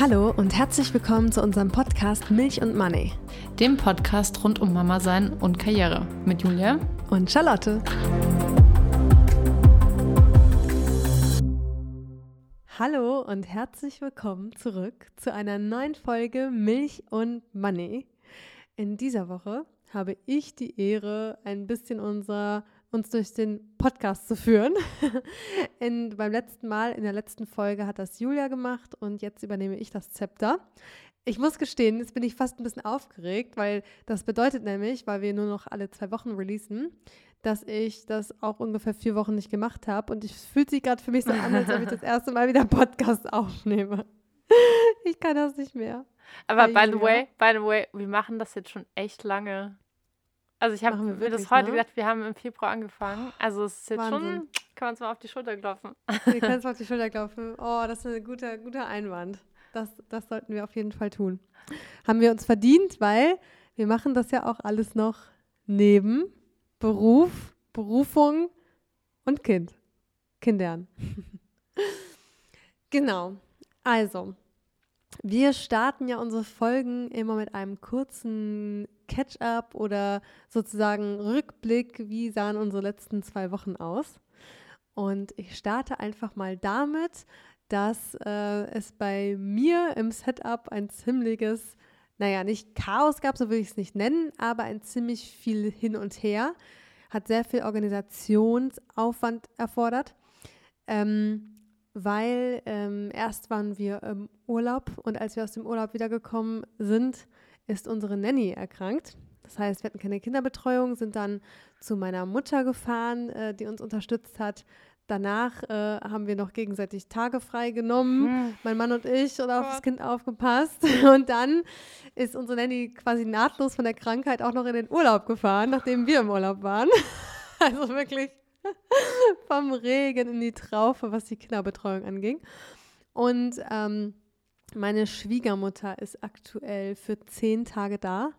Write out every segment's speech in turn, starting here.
Hallo und herzlich willkommen zu unserem Podcast Milch und Money. Dem Podcast rund um Mama sein und Karriere mit Julia und Charlotte. Hallo und herzlich willkommen zurück zu einer neuen Folge Milch und Money. In dieser Woche habe ich die Ehre, ein bisschen unser, uns durch den Podcast zu führen. In, beim letzten Mal, in der letzten Folge, hat das Julia gemacht und jetzt übernehme ich das Zepter. Ich muss gestehen, jetzt bin ich fast ein bisschen aufgeregt, weil das bedeutet nämlich, weil wir nur noch alle zwei Wochen releasen, dass ich das auch ungefähr vier Wochen nicht gemacht habe. Und es fühlt sich gerade für mich so an, als ob ich das erste Mal wieder Podcast aufnehme. Ich kann das nicht mehr. Aber by the way, by the way, wir machen das jetzt schon echt lange. Also ich habe mir das heute ne? gedacht, wir haben im Februar angefangen. Also es ist jetzt Wahnsinn. schon, kann man uns mal auf die Schulter klopfen. Wir können uns auf die Schulter klopfen. Oh, das ist ein guter, guter Einwand. Das, das sollten wir auf jeden Fall tun. Haben wir uns verdient, weil wir machen das ja auch alles noch neben Beruf, Berufung und Kind. Kindern. genau. Also, wir starten ja unsere Folgen immer mit einem kurzen Catch-up oder sozusagen Rückblick, wie sahen unsere letzten zwei Wochen aus. Und ich starte einfach mal damit, dass äh, es bei mir im Setup ein ziemliches naja, nicht Chaos gab, so würde ich es nicht nennen, aber ein ziemlich viel hin und her, hat sehr viel Organisationsaufwand erfordert, ähm, weil ähm, erst waren wir im Urlaub und als wir aus dem Urlaub wiedergekommen sind, ist unsere Nanny erkrankt. Das heißt, wir hatten keine Kinderbetreuung, sind dann zu meiner Mutter gefahren, äh, die uns unterstützt hat, Danach äh, haben wir noch gegenseitig Tage frei genommen, hm. mein Mann und ich, und auf das Kind aufgepasst. Und dann ist unsere Nanny quasi nahtlos von der Krankheit auch noch in den Urlaub gefahren, nachdem wir im Urlaub waren. also wirklich vom Regen in die Traufe, was die Kinderbetreuung anging. Und ähm, meine Schwiegermutter ist aktuell für zehn Tage da.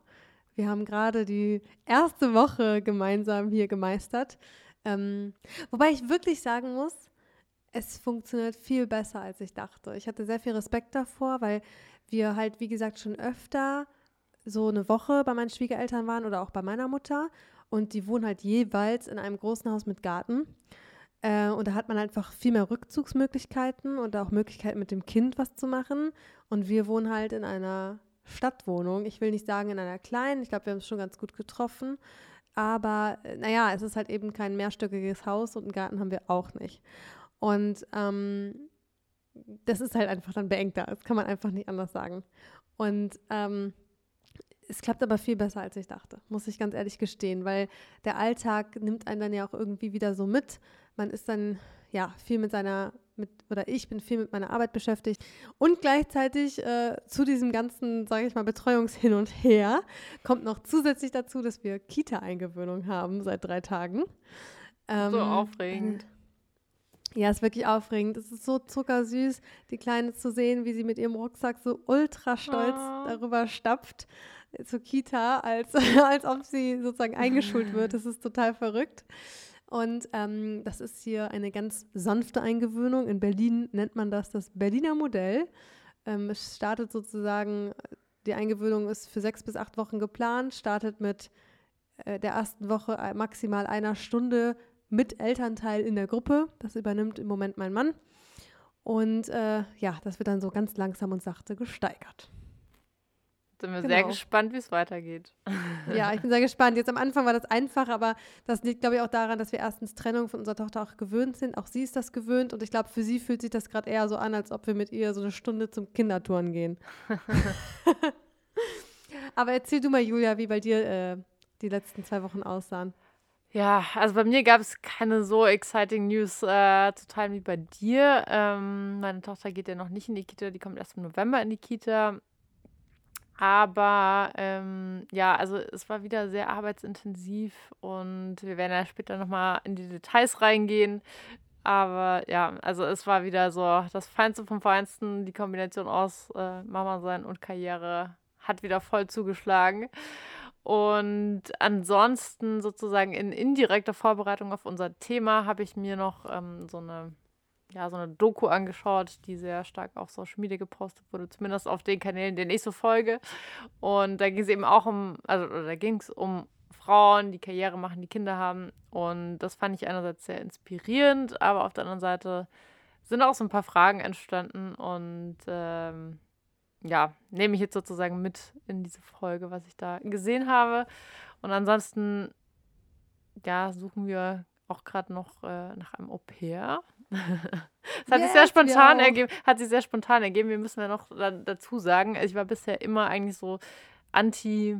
Wir haben gerade die erste Woche gemeinsam hier gemeistert. Ähm, wobei ich wirklich sagen muss, es funktioniert viel besser, als ich dachte. Ich hatte sehr viel Respekt davor, weil wir halt, wie gesagt, schon öfter so eine Woche bei meinen Schwiegereltern waren oder auch bei meiner Mutter. Und die wohnen halt jeweils in einem großen Haus mit Garten. Äh, und da hat man einfach viel mehr Rückzugsmöglichkeiten und auch Möglichkeiten mit dem Kind was zu machen. Und wir wohnen halt in einer Stadtwohnung. Ich will nicht sagen in einer kleinen, ich glaube, wir haben es schon ganz gut getroffen. Aber äh, naja, es ist halt eben kein mehrstöckiges Haus und einen Garten haben wir auch nicht. Und ähm, das ist halt einfach dann beengter. Das kann man einfach nicht anders sagen. Und ähm, es klappt aber viel besser, als ich dachte, muss ich ganz ehrlich gestehen, weil der Alltag nimmt einen dann ja auch irgendwie wieder so mit. Man ist dann ja viel mit seiner mit, oder ich bin viel mit meiner Arbeit beschäftigt und gleichzeitig äh, zu diesem ganzen, sage ich mal, Betreuungshin und Her kommt noch zusätzlich dazu, dass wir Kita-Eingewöhnung haben seit drei Tagen. Ähm, so aufregend. Ja, ist wirklich aufregend. Es ist so zuckersüß, die Kleine zu sehen, wie sie mit ihrem Rucksack so ultra stolz oh. darüber stapft zur Kita, als, als ob sie sozusagen eingeschult wird. Das ist total verrückt. Und ähm, das ist hier eine ganz sanfte Eingewöhnung. In Berlin nennt man das das Berliner Modell. Ähm, es startet sozusagen, die Eingewöhnung ist für sechs bis acht Wochen geplant, startet mit äh, der ersten Woche maximal einer Stunde mit Elternteil in der Gruppe. Das übernimmt im Moment mein Mann. Und äh, ja, das wird dann so ganz langsam und sachte gesteigert. Sind wir genau. sehr gespannt, wie es weitergeht. Ja, ich bin sehr gespannt. Jetzt am Anfang war das einfach, aber das liegt, glaube ich, auch daran, dass wir erstens Trennung von unserer Tochter auch gewöhnt sind. Auch sie ist das gewöhnt und ich glaube, für sie fühlt sich das gerade eher so an, als ob wir mit ihr so eine Stunde zum Kindertouren gehen. aber erzähl du mal, Julia, wie bei dir äh, die letzten zwei Wochen aussahen. Ja, also bei mir gab es keine so exciting News äh, zu teilen wie bei dir. Ähm, meine Tochter geht ja noch nicht in die Kita, die kommt erst im November in die Kita. Aber ähm, ja, also es war wieder sehr arbeitsintensiv und wir werden ja später nochmal in die Details reingehen. Aber ja, also es war wieder so das Feinste vom Feinsten, die Kombination aus äh, Mama sein und Karriere hat wieder voll zugeschlagen. Und ansonsten sozusagen in indirekter Vorbereitung auf unser Thema habe ich mir noch ähm, so eine ja, so eine Doku angeschaut, die sehr stark auf Social Media gepostet wurde, zumindest auf den Kanälen, denen ich so folge. Und da ging es eben auch um, also da ging es um Frauen, die Karriere machen, die Kinder haben. Und das fand ich einerseits sehr inspirierend, aber auf der anderen Seite sind auch so ein paar Fragen entstanden und ähm, ja, nehme ich jetzt sozusagen mit in diese Folge, was ich da gesehen habe. Und ansonsten, ja, suchen wir auch gerade noch äh, nach einem Au pair. Das hat yes, sich sehr spontan ergeben. Hat sich sehr spontan ergeben. Wir müssen ja noch da, dazu sagen, ich war bisher immer eigentlich so anti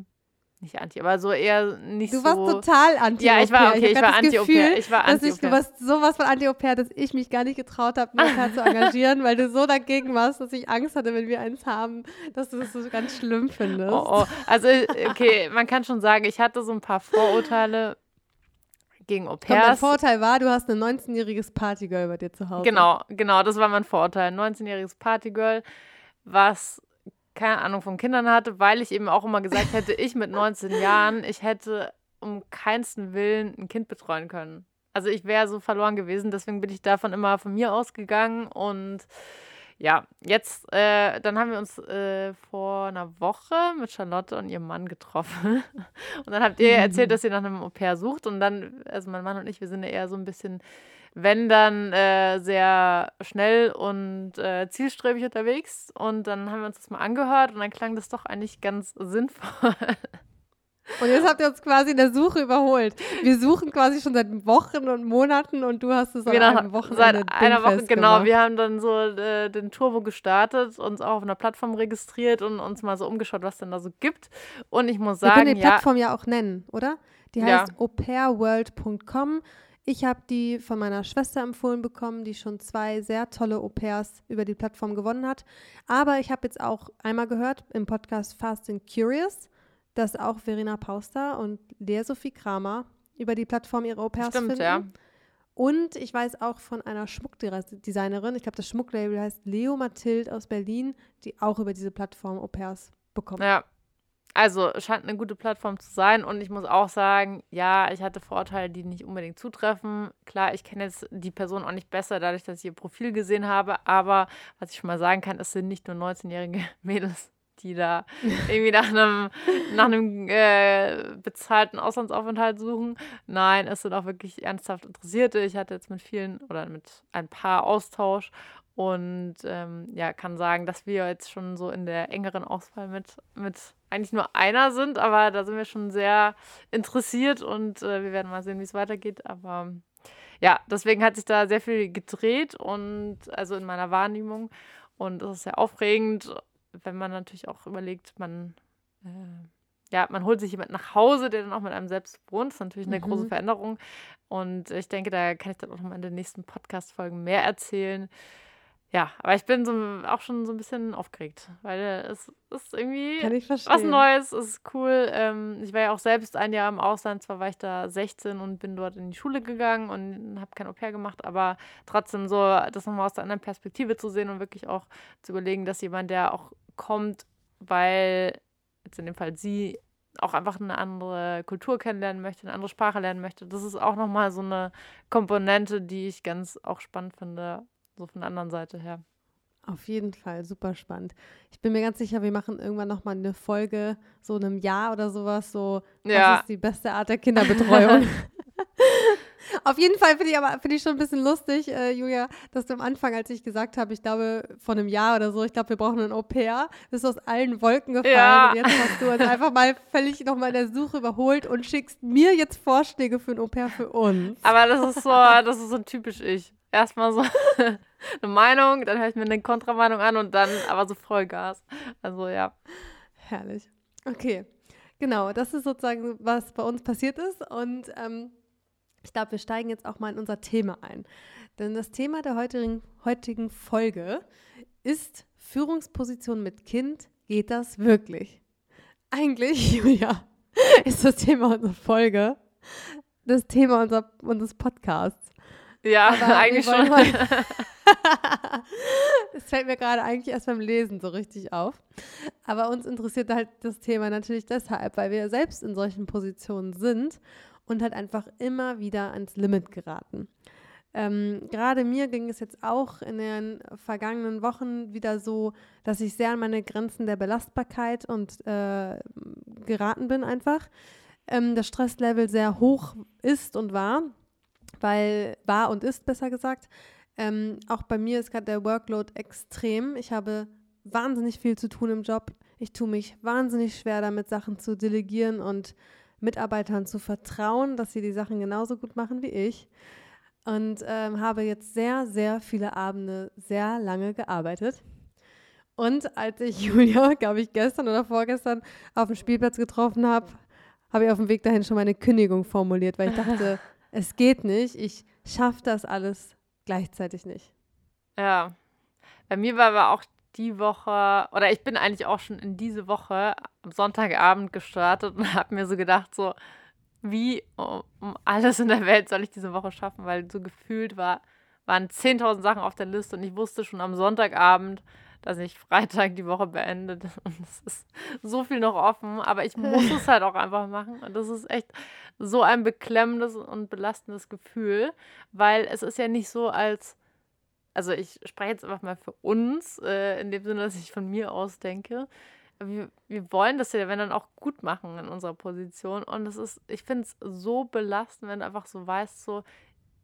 nicht anti, aber so eher nicht so. Du warst total anti Ja, ich war okay, ich, ich war anti Gefühl, ich war anti Du warst sowas von anti dass ich mich gar nicht getraut habe, mich da zu engagieren, weil du so dagegen warst, dass ich Angst hatte, wenn wir eins haben, dass du das so ganz schlimm findest. Oh, oh. Also okay, man kann schon sagen, ich hatte so ein paar Vorurteile gegen Au pairs. Mein Vorteil war, du hast ein 19-jähriges Partygirl bei dir zu Hause. Genau, genau, das war mein Vorteil. Ein 19-jähriges Partygirl, was keine Ahnung von Kindern hatte, weil ich eben auch immer gesagt hätte, ich mit 19 Jahren, ich hätte um keinsten Willen ein Kind betreuen können. Also ich wäre so verloren gewesen, deswegen bin ich davon immer von mir ausgegangen und ja, jetzt, äh, dann haben wir uns äh, vor einer Woche mit Charlotte und ihrem Mann getroffen. und dann habt ihr erzählt, dass ihr nach einem Au-pair sucht. Und dann, also mein Mann und ich, wir sind ja eher so ein bisschen wenn dann äh, sehr schnell und äh, zielstrebig unterwegs. Und dann haben wir uns das mal angehört und dann klang das doch eigentlich ganz sinnvoll. Und jetzt habt ihr uns quasi in der Suche überholt. Wir suchen quasi schon seit Wochen und Monaten und du hast es seit genau, einer Woche Seit einer Woche, genau. Gemacht. Wir haben dann so äh, den Turbo gestartet, uns auch auf einer Plattform registriert und uns mal so umgeschaut, was denn da so gibt. Und ich muss sagen, Wir können die Plattform ja, ja auch nennen, oder? Die heißt ja. aupairworld.com. Ich habe die von meiner Schwester empfohlen bekommen, die schon zwei sehr tolle Au-pairs über die Plattform gewonnen hat. Aber ich habe jetzt auch einmal gehört im Podcast Fast and Curious, dass auch Verena Pauster und Lea Sophie Kramer über die Plattform ihre Au-pairs Stimmt, finden. Ja. Und ich weiß auch von einer Schmuckdesignerin, ich glaube, das Schmucklabel heißt Leo Mathild aus Berlin, die auch über diese Plattform Au-pairs bekommt. Ja, also scheint eine gute Plattform zu sein und ich muss auch sagen, ja, ich hatte Vorteile, die nicht unbedingt zutreffen. Klar, ich kenne jetzt die Person auch nicht besser, dadurch, dass ich ihr Profil gesehen habe, aber was ich schon mal sagen kann, es sind nicht nur 19-jährige Mädels, die da irgendwie nach einem, nach einem äh, bezahlten Auslandsaufenthalt suchen. Nein, es sind auch wirklich ernsthaft Interessierte. Ich hatte jetzt mit vielen oder mit ein paar Austausch und ähm, ja, kann sagen, dass wir jetzt schon so in der engeren Auswahl mit, mit eigentlich nur einer sind, aber da sind wir schon sehr interessiert und äh, wir werden mal sehen, wie es weitergeht. Aber ja, deswegen hat sich da sehr viel gedreht und also in meiner Wahrnehmung. Und es ist sehr aufregend, wenn man natürlich auch überlegt, man äh, ja, man holt sich jemand nach Hause, der dann auch mit einem selbst wohnt. Ist natürlich eine mhm. große Veränderung. Und ich denke, da kann ich dann auch noch mal in den nächsten Podcast-Folgen mehr erzählen. Ja, aber ich bin so, auch schon so ein bisschen aufgeregt, weil es ist irgendwie was Neues, es ist cool. Ähm, ich war ja auch selbst ein Jahr im Ausland, zwar war ich da 16 und bin dort in die Schule gegangen und habe kein Au-pair gemacht, aber trotzdem so, das nochmal aus der anderen Perspektive zu sehen und wirklich auch zu überlegen, dass jemand, der auch kommt, weil jetzt in dem Fall sie auch einfach eine andere Kultur kennenlernen möchte, eine andere Sprache lernen möchte. Das ist auch nochmal so eine Komponente, die ich ganz auch spannend finde, so von der anderen Seite her. Auf jeden Fall, super spannend. Ich bin mir ganz sicher, wir machen irgendwann nochmal eine Folge, so in einem Jahr oder sowas, so, ja. was ist die beste Art der Kinderbetreuung? Auf jeden Fall finde ich aber find ich schon ein bisschen lustig, äh, Julia, dass du am Anfang, als ich gesagt habe, ich glaube, vor einem Jahr oder so, ich glaube, wir brauchen ein Au-pair, bist du aus allen Wolken gefallen. Ja. Und jetzt hast du uns einfach mal völlig nochmal in der Suche überholt und schickst mir jetzt Vorschläge für ein Au-pair für uns. Aber das ist so, das ist so typisch ich erstmal so eine Meinung, dann höre ich mir eine Kontrameinung an und dann aber so Vollgas. Also ja. Herrlich. Okay. Genau, das ist sozusagen, was bei uns passiert ist. Und ähm, ich glaube, wir steigen jetzt auch mal in unser Thema ein. Denn das Thema der heutigen, heutigen Folge ist Führungsposition mit Kind. Geht das wirklich? Eigentlich, Julia, ist das Thema unserer Folge das Thema unser, unseres Podcasts. Ja, Aber eigentlich schon. das fällt mir gerade eigentlich erst beim Lesen so richtig auf. Aber uns interessiert halt das Thema natürlich deshalb, weil wir selbst in solchen Positionen sind und halt einfach immer wieder ans Limit geraten. Ähm, Gerade mir ging es jetzt auch in den vergangenen Wochen wieder so, dass ich sehr an meine Grenzen der Belastbarkeit und äh, geraten bin einfach. Ähm, das Stresslevel sehr hoch ist und war, weil war und ist besser gesagt. Ähm, auch bei mir ist gerade der Workload extrem. Ich habe wahnsinnig viel zu tun im Job. Ich tue mich wahnsinnig schwer damit, Sachen zu delegieren und Mitarbeitern zu vertrauen, dass sie die Sachen genauso gut machen wie ich und ähm, habe jetzt sehr, sehr viele Abende sehr lange gearbeitet. Und als ich Julia, glaube ich, gestern oder vorgestern auf dem Spielplatz getroffen habe, habe ich auf dem Weg dahin schon meine Kündigung formuliert, weil ich dachte, es geht nicht, ich schaffe das alles gleichzeitig nicht. Ja, bei mir war aber auch die Woche, oder ich bin eigentlich auch schon in diese Woche am Sonntagabend gestartet und habe mir so gedacht, so, wie um alles in der Welt soll ich diese Woche schaffen, weil so gefühlt war, waren 10.000 Sachen auf der Liste und ich wusste schon am Sonntagabend, dass ich Freitag die Woche beendet und es ist so viel noch offen, aber ich muss es halt auch einfach machen und das ist echt so ein beklemmendes und belastendes Gefühl, weil es ist ja nicht so als also ich spreche jetzt einfach mal für uns, äh, in dem Sinne, dass ich von mir aus denke, wir, wir wollen das ja, wenn dann auch gut machen in unserer Position. Und es ist, ich finde es so belastend, wenn du einfach so weißt, so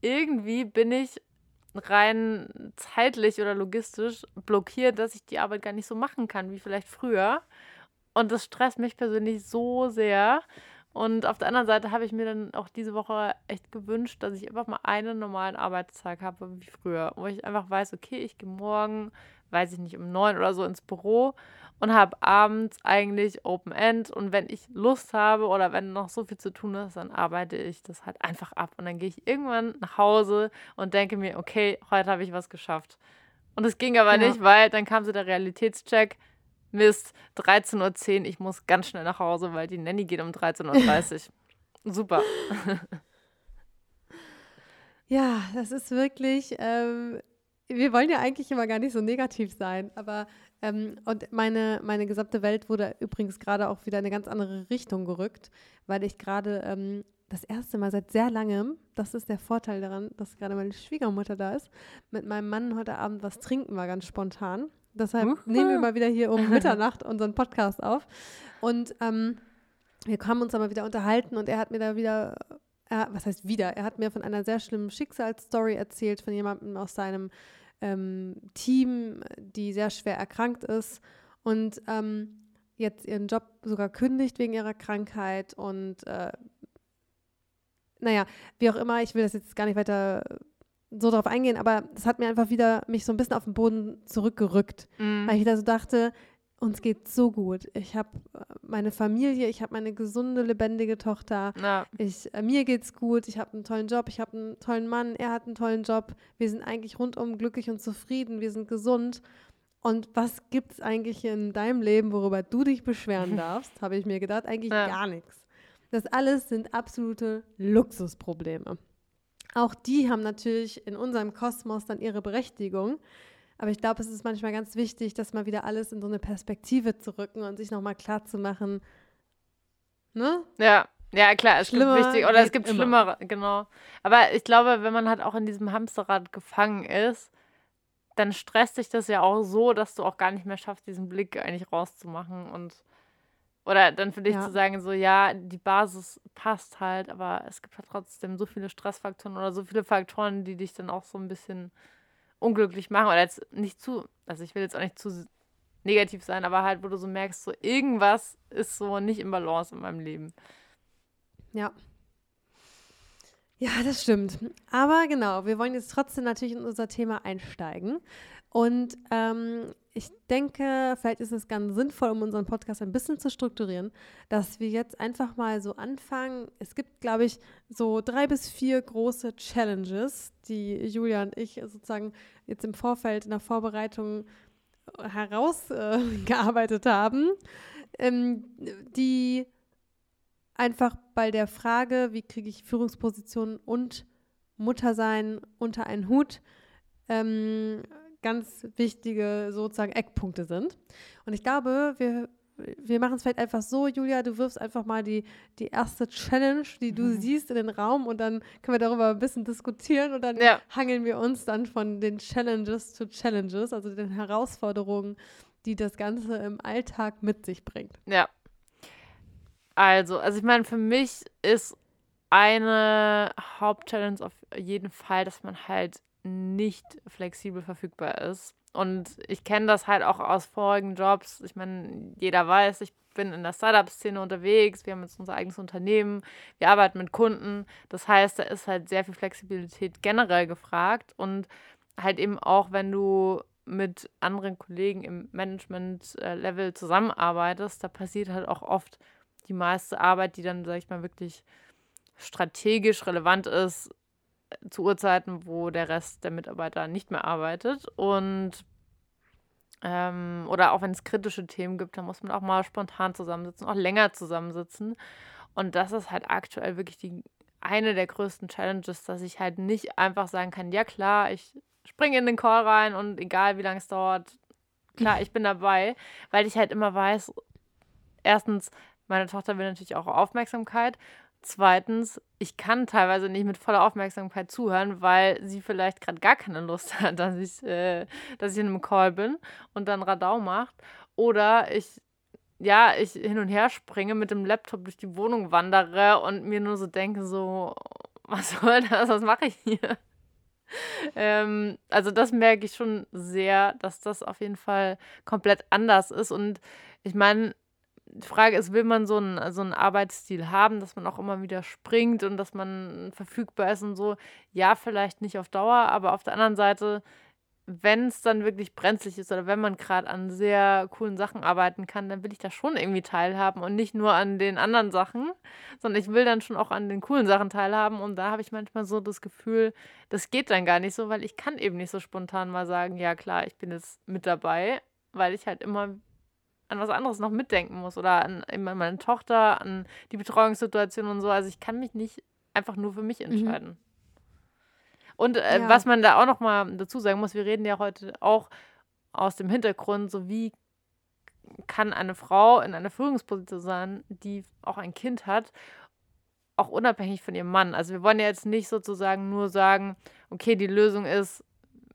irgendwie bin ich rein zeitlich oder logistisch blockiert, dass ich die Arbeit gar nicht so machen kann wie vielleicht früher. Und das stresst mich persönlich so sehr. Und auf der anderen Seite habe ich mir dann auch diese Woche echt gewünscht, dass ich einfach mal einen normalen Arbeitstag habe wie früher, wo ich einfach weiß, okay, ich gehe morgen, weiß ich nicht, um neun oder so ins Büro und habe abends eigentlich Open End und wenn ich Lust habe oder wenn noch so viel zu tun ist, dann arbeite ich das halt einfach ab und dann gehe ich irgendwann nach Hause und denke mir, okay, heute habe ich was geschafft. Und es ging aber ja. nicht, weil dann kam so der Realitätscheck. Mist, 13.10 Uhr, ich muss ganz schnell nach Hause, weil die Nanny geht um 13.30 Uhr. Super. Ja, das ist wirklich, ähm, wir wollen ja eigentlich immer gar nicht so negativ sein, aber ähm, und meine, meine gesamte Welt wurde übrigens gerade auch wieder in eine ganz andere Richtung gerückt, weil ich gerade ähm, das erste Mal seit sehr langem, das ist der Vorteil daran, dass gerade meine Schwiegermutter da ist, mit meinem Mann heute Abend was trinken war, ganz spontan. Deshalb uh nehmen wir mal wieder hier um Mitternacht unseren Podcast auf. Und ähm, wir haben uns aber wieder unterhalten und er hat mir da wieder, er, was heißt wieder, er hat mir von einer sehr schlimmen Schicksalsstory erzählt, von jemandem aus seinem ähm, Team, die sehr schwer erkrankt ist und ähm, jetzt ihren Job sogar kündigt wegen ihrer Krankheit und äh, naja, wie auch immer, ich will das jetzt gar nicht weiter so drauf eingehen, aber das hat mir einfach wieder mich so ein bisschen auf den Boden zurückgerückt, mhm. weil ich da so dachte, uns geht so gut. Ich habe äh, meine Familie, ich habe meine gesunde, lebendige Tochter. Ja. Ich, äh, mir geht's gut, ich habe einen tollen Job, ich habe einen tollen Mann, er hat einen tollen Job. Wir sind eigentlich rundum glücklich und zufrieden, wir sind gesund. Und was gibt es eigentlich in deinem Leben, worüber du dich beschweren darfst, habe ich mir gedacht, eigentlich ja. gar nichts. Das alles sind absolute Luxusprobleme. Auch die haben natürlich in unserem Kosmos dann ihre Berechtigung. Aber ich glaube, es ist manchmal ganz wichtig, dass mal wieder alles in so eine Perspektive zu rücken und sich nochmal klar zu machen, ne? Ja, ja, klar, es Schlimmer gibt wichtig, oder es gibt immer. schlimmere, genau. Aber ich glaube, wenn man halt auch in diesem Hamsterrad gefangen ist, dann stresst sich das ja auch so, dass du auch gar nicht mehr schaffst, diesen Blick eigentlich rauszumachen und oder dann für dich ja. zu sagen, so ja, die Basis passt halt, aber es gibt halt trotzdem so viele Stressfaktoren oder so viele Faktoren, die dich dann auch so ein bisschen unglücklich machen oder jetzt nicht zu, also ich will jetzt auch nicht zu negativ sein, aber halt, wo du so merkst, so irgendwas ist so nicht im Balance in meinem Leben. Ja. Ja, das stimmt. Aber genau, wir wollen jetzt trotzdem natürlich in unser Thema einsteigen. Und ähm, ich denke, vielleicht ist es ganz sinnvoll, um unseren Podcast ein bisschen zu strukturieren, dass wir jetzt einfach mal so anfangen. Es gibt, glaube ich, so drei bis vier große Challenges, die Julia und ich sozusagen jetzt im Vorfeld in der Vorbereitung herausgearbeitet äh, haben, ähm, die einfach bei der Frage, wie kriege ich Führungspositionen und Muttersein unter einen Hut, ähm, ganz wichtige sozusagen Eckpunkte sind. Und ich glaube, wir, wir machen es vielleicht einfach so, Julia, du wirfst einfach mal die, die erste Challenge, die du mhm. siehst, in den Raum und dann können wir darüber ein bisschen diskutieren und dann ja. hangeln wir uns dann von den Challenges zu Challenges, also den Herausforderungen, die das Ganze im Alltag mit sich bringt. Ja. Also, also ich meine, für mich ist eine Hauptchallenge auf jeden Fall, dass man halt nicht flexibel verfügbar ist. Und ich kenne das halt auch aus vorigen Jobs. Ich meine, jeder weiß, ich bin in der Startup-Szene unterwegs. Wir haben jetzt unser eigenes Unternehmen. Wir arbeiten mit Kunden. Das heißt, da ist halt sehr viel Flexibilität generell gefragt. Und halt eben auch, wenn du mit anderen Kollegen im Management-Level zusammenarbeitest, da passiert halt auch oft die meiste Arbeit, die dann, sag ich mal, wirklich strategisch relevant ist, zu Uhrzeiten, wo der Rest der Mitarbeiter nicht mehr arbeitet. Und ähm, oder auch wenn es kritische Themen gibt, dann muss man auch mal spontan zusammensitzen, auch länger zusammensitzen. Und das ist halt aktuell wirklich die eine der größten Challenges, dass ich halt nicht einfach sagen kann, ja klar, ich springe in den Call rein und egal wie lange es dauert, klar, ich bin dabei, weil ich halt immer weiß, erstens, meine Tochter will natürlich auch Aufmerksamkeit. Zweitens, ich kann teilweise nicht mit voller Aufmerksamkeit zuhören, weil sie vielleicht gerade gar keine Lust hat, dass ich, äh, dass ich in einem Call bin und dann Radau macht. Oder ich, ja, ich hin und her springe, mit dem Laptop durch die Wohnung wandere und mir nur so denke, so, was soll das, was mache ich hier? ähm, also das merke ich schon sehr, dass das auf jeden Fall komplett anders ist. Und ich meine, die Frage ist, will man so einen, so einen Arbeitsstil haben, dass man auch immer wieder springt und dass man verfügbar ist und so? Ja, vielleicht nicht auf Dauer, aber auf der anderen Seite, wenn es dann wirklich brenzlig ist oder wenn man gerade an sehr coolen Sachen arbeiten kann, dann will ich da schon irgendwie teilhaben und nicht nur an den anderen Sachen, sondern ich will dann schon auch an den coolen Sachen teilhaben und da habe ich manchmal so das Gefühl, das geht dann gar nicht so, weil ich kann eben nicht so spontan mal sagen, ja klar, ich bin jetzt mit dabei, weil ich halt immer an was anderes noch mitdenken muss oder an, an meine Tochter, an die Betreuungssituation und so. Also ich kann mich nicht einfach nur für mich mhm. entscheiden. Mhm. Und äh, ja. was man da auch noch mal dazu sagen muss, wir reden ja heute auch aus dem Hintergrund, so wie kann eine Frau in einer Führungsposition sein, die auch ein Kind hat, auch unabhängig von ihrem Mann. Also wir wollen ja jetzt nicht sozusagen nur sagen, okay, die Lösung ist,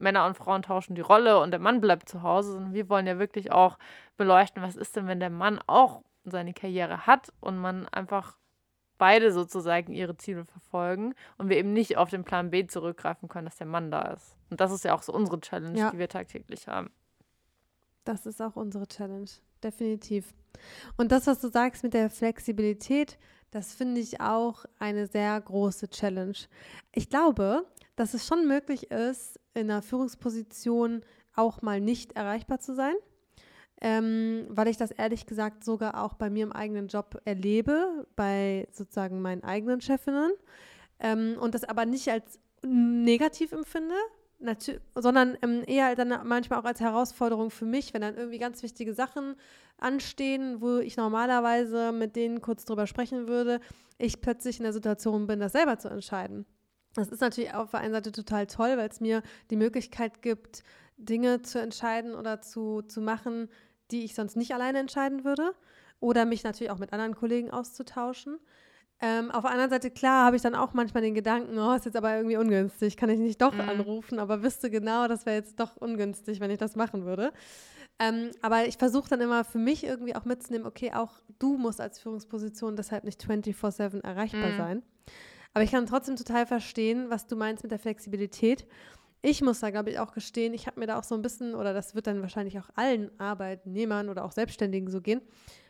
Männer und Frauen tauschen die Rolle und der Mann bleibt zu Hause, sondern wir wollen ja wirklich auch beleuchten, was ist denn, wenn der Mann auch seine Karriere hat und man einfach beide sozusagen ihre Ziele verfolgen und wir eben nicht auf den Plan B zurückgreifen können, dass der Mann da ist. Und das ist ja auch so unsere Challenge, ja. die wir tagtäglich haben. Das ist auch unsere Challenge, definitiv. Und das, was du sagst mit der Flexibilität, das finde ich auch eine sehr große Challenge. Ich glaube, dass es schon möglich ist, in einer Führungsposition auch mal nicht erreichbar zu sein ähm, weil ich das ehrlich gesagt sogar auch bei mir im eigenen Job erlebe, bei sozusagen meinen eigenen Chefinnen ähm, und das aber nicht als negativ empfinde, sondern ähm, eher dann manchmal auch als Herausforderung für mich, wenn dann irgendwie ganz wichtige Sachen anstehen, wo ich normalerweise mit denen kurz drüber sprechen würde, ich plötzlich in der Situation bin, das selber zu entscheiden. Das ist natürlich auf der einen Seite total toll, weil es mir die Möglichkeit gibt, Dinge zu entscheiden oder zu, zu machen, die ich sonst nicht alleine entscheiden würde. Oder mich natürlich auch mit anderen Kollegen auszutauschen. Ähm, auf der anderen Seite, klar, habe ich dann auch manchmal den Gedanken, oh, ist jetzt aber irgendwie ungünstig, kann ich nicht doch mhm. anrufen, aber wüsste genau, das wäre jetzt doch ungünstig, wenn ich das machen würde. Ähm, aber ich versuche dann immer für mich irgendwie auch mitzunehmen, okay, auch du musst als Führungsposition deshalb nicht 24-7 erreichbar mhm. sein. Aber ich kann trotzdem total verstehen, was du meinst mit der Flexibilität ich muss da, glaube ich, auch gestehen, ich habe mir da auch so ein bisschen, oder das wird dann wahrscheinlich auch allen Arbeitnehmern oder auch Selbstständigen so gehen,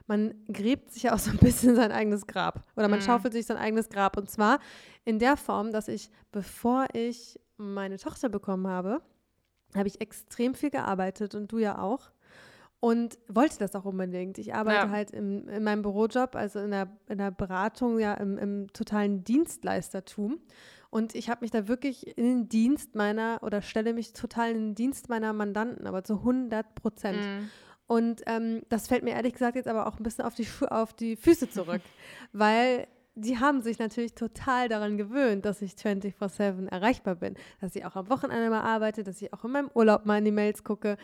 man gräbt sich ja auch so ein bisschen sein eigenes Grab oder man mhm. schaufelt sich sein eigenes Grab. Und zwar in der Form, dass ich, bevor ich meine Tochter bekommen habe, habe ich extrem viel gearbeitet und du ja auch. Und wollte das auch unbedingt. Ich arbeite ja. halt im, in meinem Bürojob, also in der, in der Beratung, ja, im, im totalen Dienstleistertum. Und ich habe mich da wirklich in den Dienst meiner oder stelle mich total in den Dienst meiner Mandanten, aber zu 100 Prozent. Mm. Und ähm, das fällt mir ehrlich gesagt jetzt aber auch ein bisschen auf die, auf die Füße zurück, weil die haben sich natürlich total daran gewöhnt, dass ich 24-7 erreichbar bin, dass ich auch am Wochenende mal arbeite, dass ich auch in meinem Urlaub mal in die Mails gucke.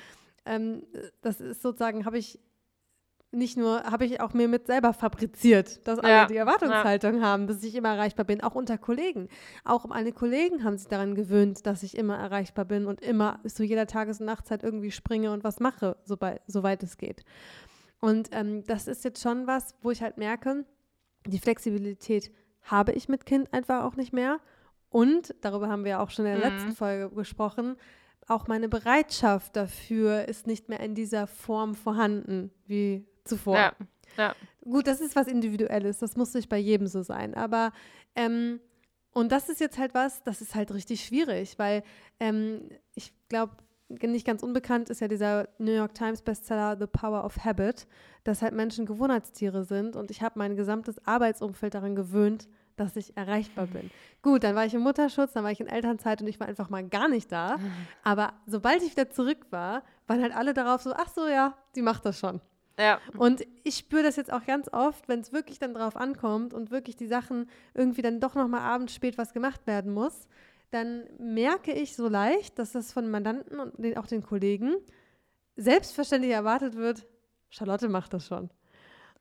Ähm, das ist sozusagen, habe ich nicht nur, habe ich auch mir mit selber fabriziert, dass alle ja, die Erwartungshaltung ja. haben, dass ich immer erreichbar bin, auch unter Kollegen. Auch meine Kollegen haben sich daran gewöhnt, dass ich immer erreichbar bin und immer zu jeder Tages- und Nachtzeit irgendwie springe und was mache, sobald, soweit es geht. Und ähm, das ist jetzt schon was, wo ich halt merke, die Flexibilität habe ich mit Kind einfach auch nicht mehr. Und, darüber haben wir auch schon in der mhm. letzten Folge gesprochen, auch meine Bereitschaft dafür ist nicht mehr in dieser Form vorhanden wie zuvor. Ja, ja. Gut, das ist was Individuelles, das muss nicht bei jedem so sein. Aber ähm, und das ist jetzt halt was, das ist halt richtig schwierig, weil ähm, ich glaube, nicht ganz unbekannt ist ja dieser New York Times Bestseller The Power of Habit, dass halt Menschen Gewohnheitstiere sind und ich habe mein gesamtes Arbeitsumfeld daran gewöhnt, dass ich erreichbar bin. Gut, dann war ich im Mutterschutz, dann war ich in Elternzeit und ich war einfach mal gar nicht da. Aber sobald ich wieder zurück war, waren halt alle darauf so, ach so, ja, die macht das schon. Ja. Und ich spüre das jetzt auch ganz oft, wenn es wirklich dann drauf ankommt und wirklich die Sachen irgendwie dann doch nochmal abends spät was gemacht werden muss, dann merke ich so leicht, dass das von Mandanten und den, auch den Kollegen selbstverständlich erwartet wird, Charlotte macht das schon.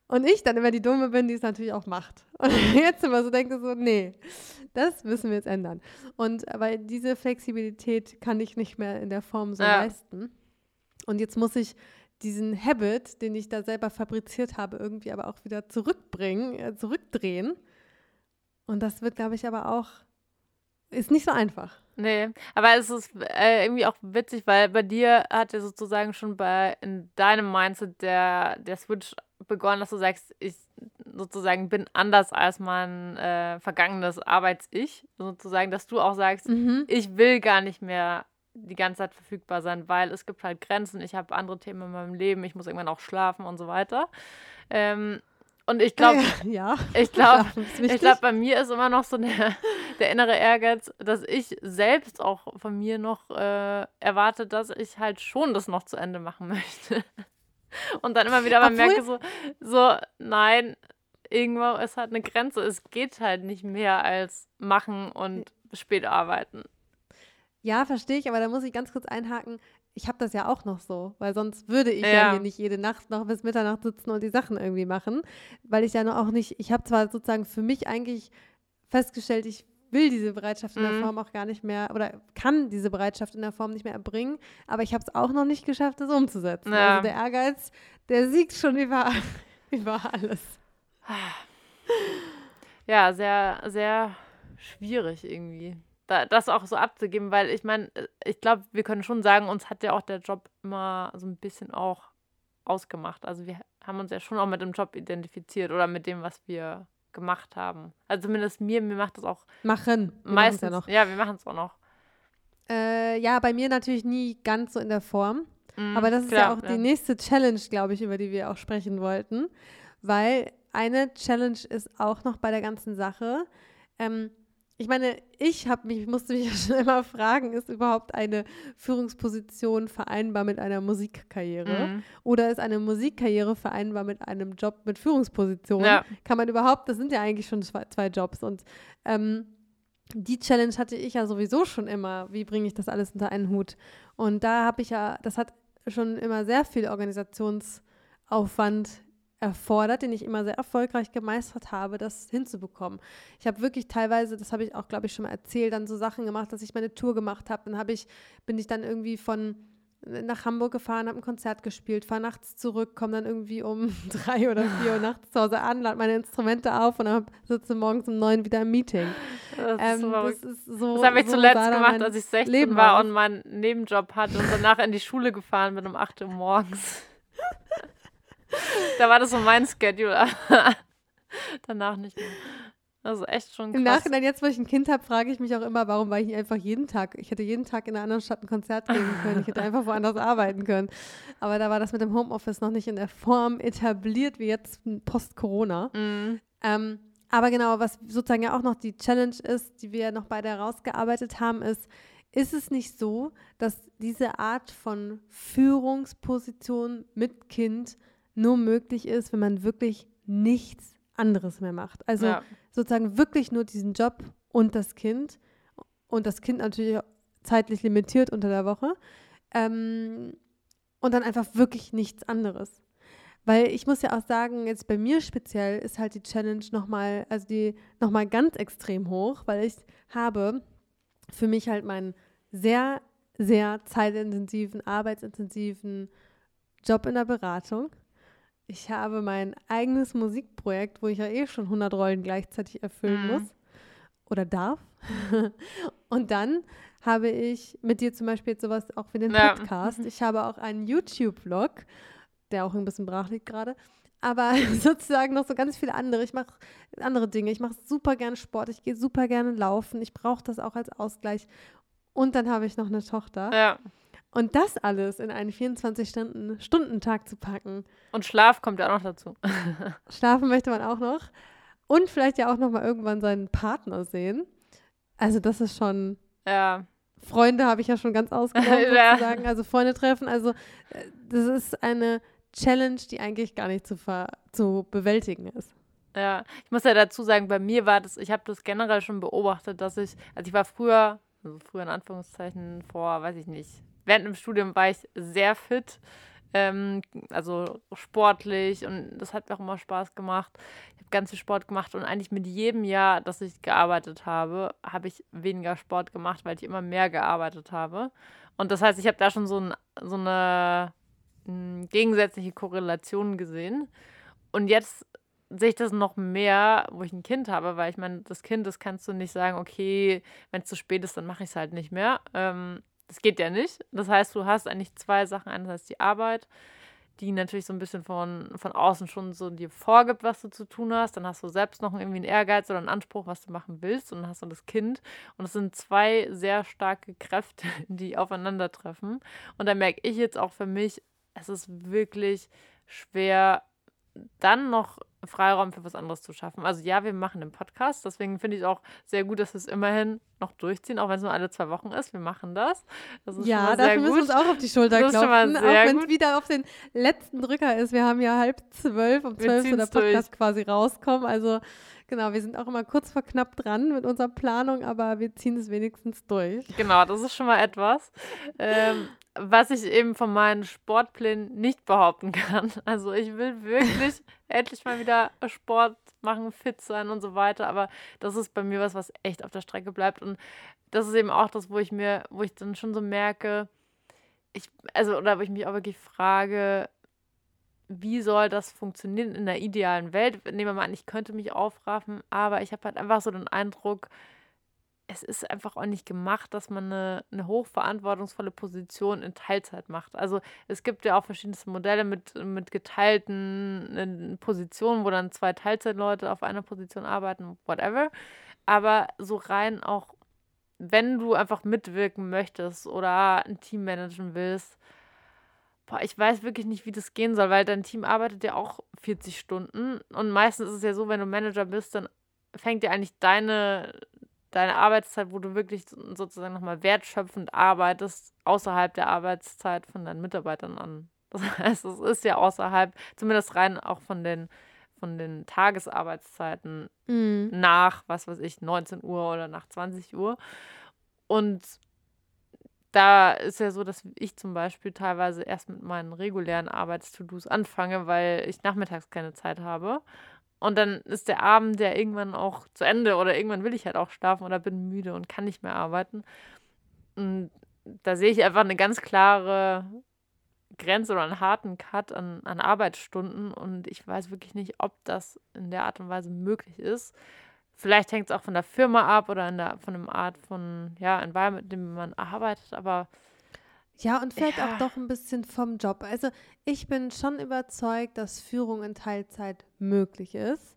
Und ich dann immer die Dumme bin, die es natürlich auch macht. Und jetzt immer so denke so, nee, das müssen wir jetzt ändern. Und weil diese Flexibilität kann ich nicht mehr in der Form so ja. leisten. Und jetzt muss ich diesen Habit, den ich da selber fabriziert habe, irgendwie aber auch wieder zurückbringen, äh, zurückdrehen. Und das wird, glaube ich, aber auch, ist nicht so einfach. Nee, aber es ist äh, irgendwie auch witzig, weil bei dir hat ja sozusagen schon bei in deinem Mindset der, der Switch begonnen, dass du sagst, ich sozusagen bin anders als mein äh, vergangenes Arbeits-Ich. Sozusagen, dass du auch sagst, mhm. ich will gar nicht mehr die ganze Zeit verfügbar sein, weil es gibt halt Grenzen, ich habe andere Themen in meinem Leben, ich muss irgendwann auch schlafen und so weiter. Ähm, und ich glaube, ja, ich glaube, ich glaube, bei mir ist immer noch so der, der innere Ehrgeiz, dass ich selbst auch von mir noch äh, erwarte, dass ich halt schon das noch zu Ende machen möchte. Und dann immer wieder mal merke so, so, nein, irgendwo ist halt eine Grenze. Es geht halt nicht mehr als machen und spät arbeiten. Ja, verstehe ich, aber da muss ich ganz kurz einhaken. Ich habe das ja auch noch so, weil sonst würde ich ja. ja. hier nicht jede Nacht noch bis Mitternacht sitzen und die Sachen irgendwie machen, weil ich ja noch auch nicht, ich habe zwar sozusagen für mich eigentlich festgestellt, ich will diese Bereitschaft in der mhm. Form auch gar nicht mehr oder kann diese Bereitschaft in der Form nicht mehr erbringen, aber ich habe es auch noch nicht geschafft, das umzusetzen. Ja. Also der Ehrgeiz, der siegt schon über, über alles. Ja, sehr, sehr schwierig irgendwie da, das auch so abzugeben, weil ich meine, ich glaube, wir können schon sagen, uns hat ja auch der Job immer so ein bisschen auch ausgemacht. Also wir haben uns ja schon auch mit dem Job identifiziert oder mit dem, was wir gemacht haben. Also zumindest mir, mir macht das auch machen. Wir meistens ja noch. Ja, wir machen es auch noch. Äh, ja, bei mir natürlich nie ganz so in der Form. Mm, Aber das ist klar, ja auch ja. die nächste Challenge, glaube ich, über die wir auch sprechen wollten. Weil eine Challenge ist auch noch bei der ganzen Sache. Ähm, ich meine, ich habe mich, musste mich ja schon immer fragen, ist überhaupt eine Führungsposition vereinbar mit einer Musikkarriere? Mhm. Oder ist eine Musikkarriere vereinbar mit einem Job mit Führungsposition? Ja. Kann man überhaupt, das sind ja eigentlich schon zwei, zwei Jobs. Und ähm, die Challenge hatte ich ja sowieso schon immer. Wie bringe ich das alles unter einen Hut? Und da habe ich ja, das hat schon immer sehr viel Organisationsaufwand erfordert, den ich immer sehr erfolgreich gemeistert habe, das hinzubekommen. Ich habe wirklich teilweise, das habe ich auch, glaube ich, schon mal erzählt, dann so Sachen gemacht, dass ich meine Tour gemacht habe. Dann habe ich, bin ich dann irgendwie von nach Hamburg gefahren, habe ein Konzert gespielt, fahre nachts zurück, komme dann irgendwie um drei oder vier Uhr nachts zu Hause an, lade meine Instrumente auf und dann sitze morgens um neun wieder im Meeting. Das, ähm, ist das, ist so, das habe ich so zuletzt gemacht, als ich 16 Leben war und meinen Nebenjob hatte und danach in die Schule gefahren bin um 8 Uhr morgens. da war das so mein Schedule. Danach nicht mehr. Das ist echt schon krass. Im Nachhinein, jetzt, wo ich ein Kind habe, frage ich mich auch immer, warum war ich nicht einfach jeden Tag, ich hätte jeden Tag in einer anderen Stadt ein Konzert geben können, ich hätte einfach woanders arbeiten können. Aber da war das mit dem Homeoffice noch nicht in der Form etabliert wie jetzt post-Corona. Mm. Ähm, aber genau, was sozusagen ja auch noch die Challenge ist, die wir noch beide herausgearbeitet haben, ist, ist es nicht so, dass diese Art von Führungsposition mit Kind nur möglich ist, wenn man wirklich nichts anderes mehr macht. Also Ja. sozusagen wirklich nur diesen Job und das Kind und das Kind natürlich zeitlich limitiert unter der Woche ähm, und dann einfach wirklich nichts anderes. Weil ich muss ja auch sagen, jetzt bei mir speziell ist halt die Challenge nochmal, also die nochmal ganz extrem hoch, weil ich habe für mich halt meinen sehr, sehr zeitintensiven, arbeitsintensiven Job in der Beratung. Ich habe mein eigenes Musikprojekt, wo ich ja eh schon 100 Rollen gleichzeitig erfüllen Mhm. muss oder darf. Und dann habe ich mit dir zum Beispiel jetzt sowas auch wie den Ja. Podcast. Ich habe auch einen YouTube-Vlog, der auch ein bisschen brach liegt gerade. Aber sozusagen noch so ganz viele andere. Ich mache andere Dinge. Ich mache super gerne Sport. Ich gehe super gerne laufen. Ich brauche das auch als Ausgleich. Und dann habe ich noch eine Tochter. Ja. Und das alles in einen 24-Stunden-Stundentag zu packen. Und Schlaf kommt ja auch noch dazu. Schlafen möchte man auch noch. Und vielleicht ja auch noch mal irgendwann seinen Partner sehen. Also das ist schon, Ja. Freunde habe ich ja schon ganz ausgenommen Ja. sozusagen. Also Freunde treffen. Also äh, das ist eine Challenge, die eigentlich gar nicht zu, zu bewältigen ist. Ja, ich muss ja dazu sagen, bei mir war das, ich habe das generell schon beobachtet, dass ich, also ich war früher, also früher in Anführungszeichen, vor, weiß ich nicht, während dem Studium war ich sehr fit, ähm, also sportlich und das hat mir auch immer Spaß gemacht. Ich habe ganz viel Sport gemacht und eigentlich mit jedem Jahr, dass ich gearbeitet habe, habe ich weniger Sport gemacht, weil ich immer mehr gearbeitet habe. Und das heißt, ich habe da schon so, ein, so eine gegensätzliche Korrelation gesehen. Und jetzt sehe ich das noch mehr, wo ich ein Kind habe, weil ich meine, das Kind, das kannst du nicht sagen, okay, wenn es zu spät ist, dann mache ich es halt nicht mehr. Ähm, das geht ja nicht. Das heißt, du hast eigentlich zwei Sachen. Einerseits die Arbeit, die natürlich so ein bisschen von, von außen schon so dir vorgibt, was du zu tun hast. Dann hast du selbst noch irgendwie einen Ehrgeiz oder einen Anspruch, was du machen willst. Und dann hast du das Kind. Und es sind zwei sehr starke Kräfte, die aufeinandertreffen. Und da merke ich jetzt auch für mich, es ist wirklich schwer, dann noch Freiraum für was anderes zu schaffen. Also ja, wir machen einen Podcast, deswegen finde ich auch sehr gut, dass wir es immerhin noch durchziehen, auch wenn es nur alle zwei Wochen ist. Wir machen das. Das Ja, dafür müssen wir uns auch auf die Schulter Das klopfen, auch wenn es wieder auf den letzten Drücker ist. Wir haben ja halb zwölf, um zwölf soll der ziehen's durch. Podcast quasi rauskommen. Also genau, wir sind auch immer kurz vor knapp dran mit unserer Planung, aber wir ziehen es wenigstens durch. Genau, das ist schon mal etwas. Ähm, was ich eben von meinen Sportplänen nicht behaupten kann. Also ich will wirklich endlich mal wieder Sport machen, fit sein und so weiter. Aber das ist bei mir was, was echt auf der Strecke bleibt. Und das ist eben auch das, wo ich mir, wo ich dann schon so merke, ich, also, oder wo ich mich auch wirklich frage, wie soll das funktionieren in der idealen Welt? Nehmen wir mal an, ich könnte mich aufraffen, aber ich habe halt einfach so den Eindruck, es ist einfach auch nicht gemacht, dass man eine, eine hochverantwortungsvolle Position in Teilzeit macht. Also es gibt ja auch verschiedenste Modelle mit, mit geteilten äh, Positionen, wo dann zwei Teilzeitleute auf einer Position arbeiten, whatever. Aber so rein auch, wenn du einfach mitwirken möchtest oder ein Team managen willst, boah, ich weiß wirklich nicht, wie das gehen soll, weil dein Team arbeitet ja auch 40 Stunden und meistens ist es ja so, wenn du Manager bist, dann fängt ja eigentlich deine, deine Arbeitszeit, wo du wirklich so- sozusagen nochmal wertschöpfend arbeitest, außerhalb der Arbeitszeit von deinen Mitarbeitern an. Das heißt, es ist ja außerhalb, zumindest rein auch von den, von den Tagesarbeitszeiten Mhm. nach, was weiß ich, 19 Uhr oder nach 20 Uhr. Und da ist ja so, dass ich zum Beispiel teilweise erst mit meinen regulären Arbeits-To-Dos anfange, weil ich nachmittags keine Zeit habe. Und dann ist der Abend ja irgendwann auch zu Ende oder irgendwann will ich halt auch schlafen oder bin müde und kann nicht mehr arbeiten. Und da sehe ich einfach eine ganz klare Grenze oder einen harten Cut an, an Arbeitsstunden und ich weiß wirklich nicht, ob das in der Art und Weise möglich ist. Vielleicht hängt es auch von der Firma ab oder in der, von einem Art von ja, Environment, in dem man arbeitet, aber Ja, und vielleicht Ja. auch doch ein bisschen vom Job. Also ich bin schon überzeugt, dass Führung in Teilzeit möglich ist.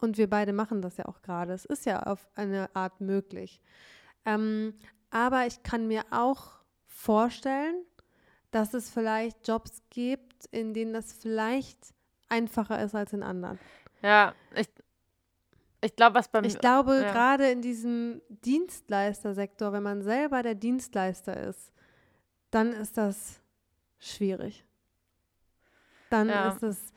Und wir beide machen das ja auch gerade. Es ist ja auf eine Art möglich. Ähm, aber ich kann mir auch vorstellen, dass es vielleicht Jobs gibt, in denen das vielleicht einfacher ist als in anderen. ja, ich, ich glaube, was bei mir. Ich glaube, ja. gerade in diesem Dienstleistersektor, wenn man selber der Dienstleister ist, dann ist das schwierig. Dann Ja. ist es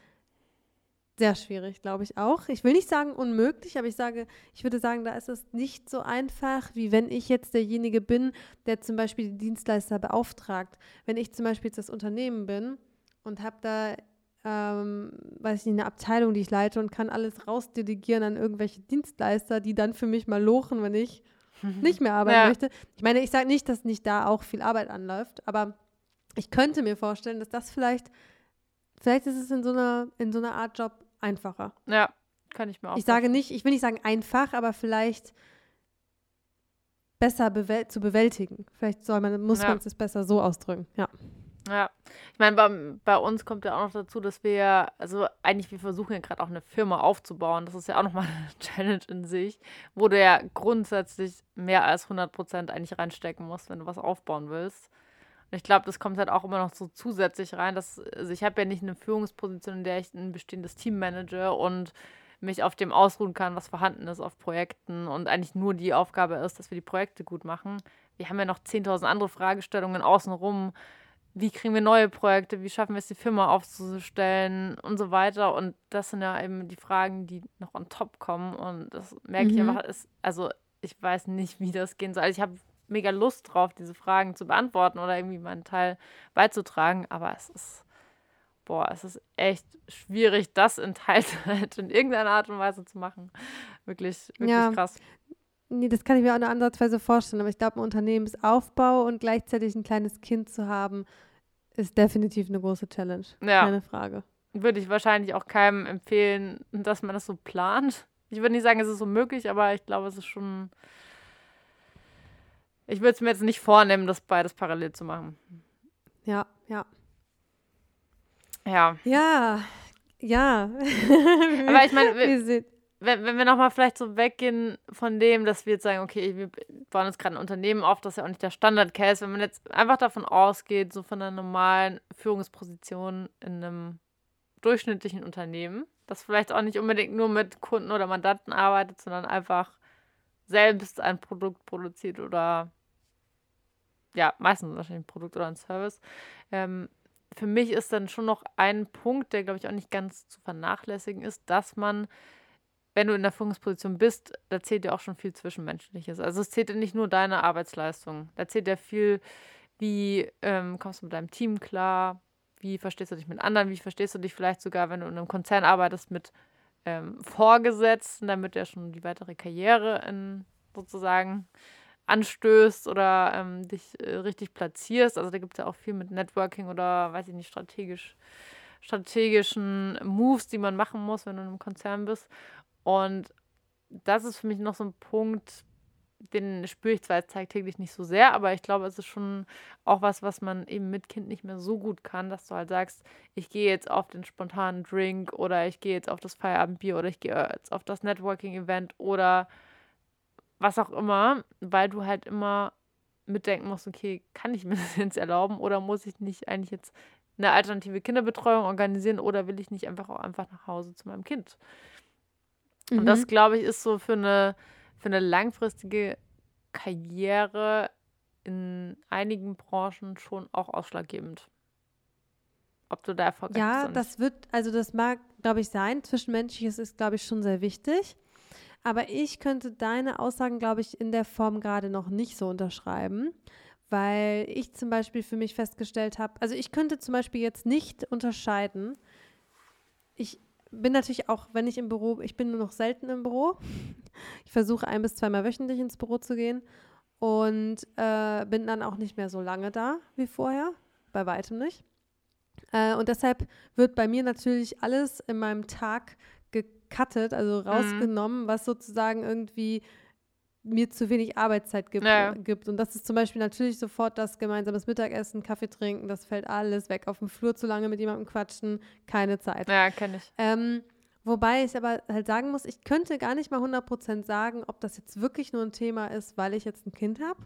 sehr schwierig, glaube ich auch. Ich will nicht sagen unmöglich, aber ich sage, ich würde sagen, da ist es nicht so einfach, wie wenn ich jetzt derjenige bin, der zum Beispiel die Dienstleister beauftragt. Wenn ich zum Beispiel jetzt das Unternehmen bin und habe da, ähm, weiß ich nicht, eine Abteilung, die ich leite und kann alles rausdelegieren an irgendwelche Dienstleister, die dann für mich mal lochen, wenn ich nicht mehr arbeiten ja. möchte. Ich meine, ich sage nicht, dass nicht da auch viel Arbeit anläuft, aber ich könnte mir vorstellen, dass das vielleicht, vielleicht ist es in so einer, in so einer Art Job einfacher. Ja, kann ich mir auch Ich sage nicht, ich will nicht sagen einfach, aber vielleicht besser bewäl zu bewältigen. Vielleicht soll man, muss ja. man es besser so ausdrücken, ja. Ja, ich meine, bei, bei, uns kommt ja auch noch dazu, dass wir, also eigentlich, wir versuchen ja gerade auch eine Firma aufzubauen. Das ist ja auch nochmal eine Challenge in sich, wo du ja grundsätzlich mehr als 100 Prozent eigentlich reinstecken musst, wenn du was aufbauen willst. Und ich glaube, das kommt halt auch immer noch so zusätzlich rein, dass also ich habe ja nicht eine Führungsposition, in der ich ein bestehendes Team manage und mich auf dem ausruhen kann, was vorhanden ist auf Projekten und eigentlich nur die Aufgabe ist, dass wir die Projekte gut machen. Wir haben ja noch 10.000 andere Fragestellungen außenrum. Wie kriegen wir neue Projekte? Wie schaffen wir es, die Firma aufzustellen und so weiter? Und das sind ja eben die Fragen, die noch on top kommen. Und das merke mhm. ich einfach, ist, also ich weiß nicht, wie das gehen soll. Also ich habe mega Lust drauf, diese Fragen zu beantworten oder irgendwie meinen Teil beizutragen. Aber es ist, boah, es ist echt schwierig, das in Teilzeit in irgendeiner Art und Weise zu machen. Wirklich, wirklich ja. krass. Nee, das kann ich mir auch eine Ansatzweise vorstellen. Aber ich glaube, ein Unternehmensaufbau und gleichzeitig ein kleines Kind zu haben, ist definitiv eine große Challenge. Ja. Keine Frage. Würde ich wahrscheinlich auch keinem empfehlen, dass man das so plant. Ich würde nicht sagen, es ist so möglich, aber ich glaube, es ist schon ich würde es mir jetzt nicht vornehmen, das beides parallel zu machen. Ja, ja. Ja. Ja, ja. Aber ich meine, wenn, wenn wir nochmal vielleicht so weggehen von dem, dass wir jetzt sagen, okay, wir bauen jetzt gerade ein Unternehmen auf, das ist ja auch nicht der Standard-Case, wenn man jetzt einfach davon ausgeht, so von einer normalen Führungsposition in einem durchschnittlichen Unternehmen, das vielleicht auch nicht unbedingt nur mit Kunden oder Mandanten arbeitet, sondern einfach selbst ein Produkt produziert oder ja, meistens wahrscheinlich ein Produkt oder ein Service. Ähm, für mich ist dann schon noch ein Punkt, der, glaube ich, auch nicht ganz zu vernachlässigen ist, dass man, wenn du in der Führungsposition bist, da zählt ja auch schon viel Zwischenmenschliches. Also es zählt ja nicht nur deine Arbeitsleistung, da zählt ja viel, wie ähm, kommst du mit deinem Team klar, wie verstehst du dich mit anderen, wie verstehst du dich vielleicht sogar, wenn du in einem Konzern arbeitest, mit ähm, Vorgesetzten, damit ja schon die weitere Karriere in sozusagen anstößt oder ähm, dich äh, richtig platzierst. Also da gibt es ja auch viel mit Networking oder weiß ich nicht, strategisch, strategischen Moves, die man machen muss, wenn du in einem Konzern bist. Und das ist für mich noch so ein Punkt, den spüre ich zwar jetzt tagtäglich nicht so sehr, aber ich glaube, es ist schon auch was, was man eben mit Kind nicht mehr so gut kann, dass du halt sagst, ich gehe jetzt auf den spontanen Drink oder ich gehe jetzt auf das Feierabendbier oder ich gehe jetzt auf das Networking-Event oder was auch immer, weil du halt immer mitdenken musst, okay, kann ich mir das jetzt erlauben oder muss ich nicht eigentlich jetzt eine alternative Kinderbetreuung organisieren oder will ich nicht einfach auch einfach nach Hause zu meinem Kind? Mhm. Und das, mhm. glaube ich, ist so für eine, für eine langfristige Karriere in einigen Branchen schon auch ausschlaggebend. Ob du da erfolgreich ja, bist. Ja, das wird, also das mag, glaube ich, sein. Zwischenmenschliches ist, glaube ich, schon sehr wichtig. Aber ich könnte deine Aussagen, glaube ich, in der Form gerade noch nicht so unterschreiben, weil ich zum Beispiel für mich festgestellt habe, also ich könnte zum Beispiel jetzt nicht unterscheiden. Ich bin natürlich auch, wenn ich im Büro, ich bin nur noch selten im Büro. Ich versuche ein bis zweimal wöchentlich ins Büro zu gehen und äh, bin dann auch nicht mehr so lange da wie vorher, bei weitem nicht. Äh, und deshalb wird bei mir natürlich alles in meinem Tag gecuttet, also mhm. rausgenommen, mhm. was sozusagen irgendwie mir zu wenig Arbeitszeit gibt, ja. gibt. Und das ist zum Beispiel natürlich sofort das gemeinsames Mittagessen, Kaffee trinken, das fällt alles weg. Auf dem Flur zu lange mit jemandem quatschen, keine Zeit. Ja, kenne ich. Ähm, wobei ich aber halt sagen muss, ich könnte gar nicht mal 100% sagen, ob das jetzt wirklich nur ein Thema ist, weil ich jetzt ein Kind habe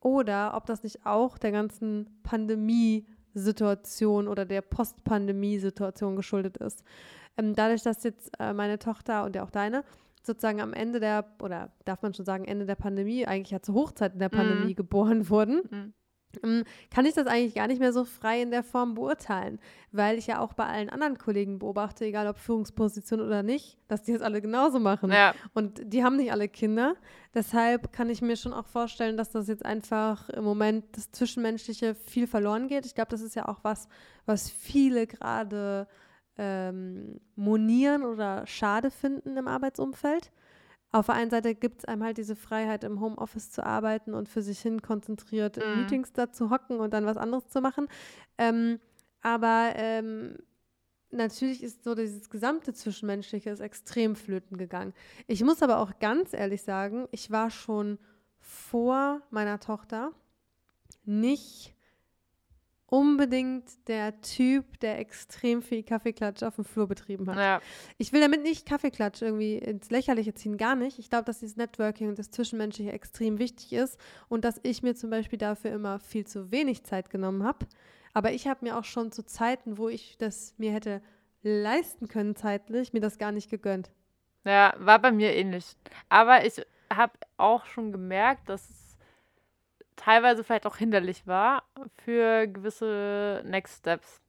oder ob das nicht auch der ganzen Pandemie-Situation oder der Post-Pandemie-Situation geschuldet ist. Ähm, dadurch, dass jetzt äh, meine Tochter und ja auch deine sozusagen am Ende der, oder darf man schon sagen, Ende der Pandemie, eigentlich ja zur Hochzeit in der mhm. Pandemie mhm. geboren wurden, ähm, kann ich das eigentlich gar nicht mehr so frei in der Form beurteilen, weil ich ja auch bei allen anderen Kollegen beobachte, egal ob Führungsposition oder nicht, dass die das alle genauso machen. Ja. Und die haben nicht alle Kinder. Deshalb kann ich mir schon auch vorstellen, dass das jetzt einfach im Moment das Zwischenmenschliche viel verloren geht. Ich glaube, das ist ja auch was, was viele gerade ähm, monieren oder schade finden im Arbeitsumfeld auf der einen Seite gibt es einem halt diese Freiheit, im Homeoffice zu arbeiten und für sich hin konzentriert in Mhm. Meetings da zu hocken und dann was anderes zu machen. Ähm, aber ähm, natürlich ist so dieses gesamte Zwischenmenschliche ist extrem flöten gegangen. Ich muss aber auch ganz ehrlich sagen, ich war schon vor meiner Tochter nicht unbedingt der Typ, der extrem viel Kaffeeklatsch auf dem Flur betrieben hat. Ja. Ich will damit nicht Kaffeeklatsch irgendwie ins Lächerliche ziehen, gar nicht. Ich glaube, dass dieses Networking und das Zwischenmenschliche extrem wichtig ist und dass ich mir zum Beispiel dafür immer viel zu wenig Zeit genommen habe. Aber ich habe mir auch schon zu Zeiten, wo ich das mir hätte leisten können zeitlich, mir das gar nicht gegönnt. Ja, war bei mir ähnlich. Aber ich habe auch schon gemerkt, dass es teilweise vielleicht auch hinderlich war für gewisse Next Steps.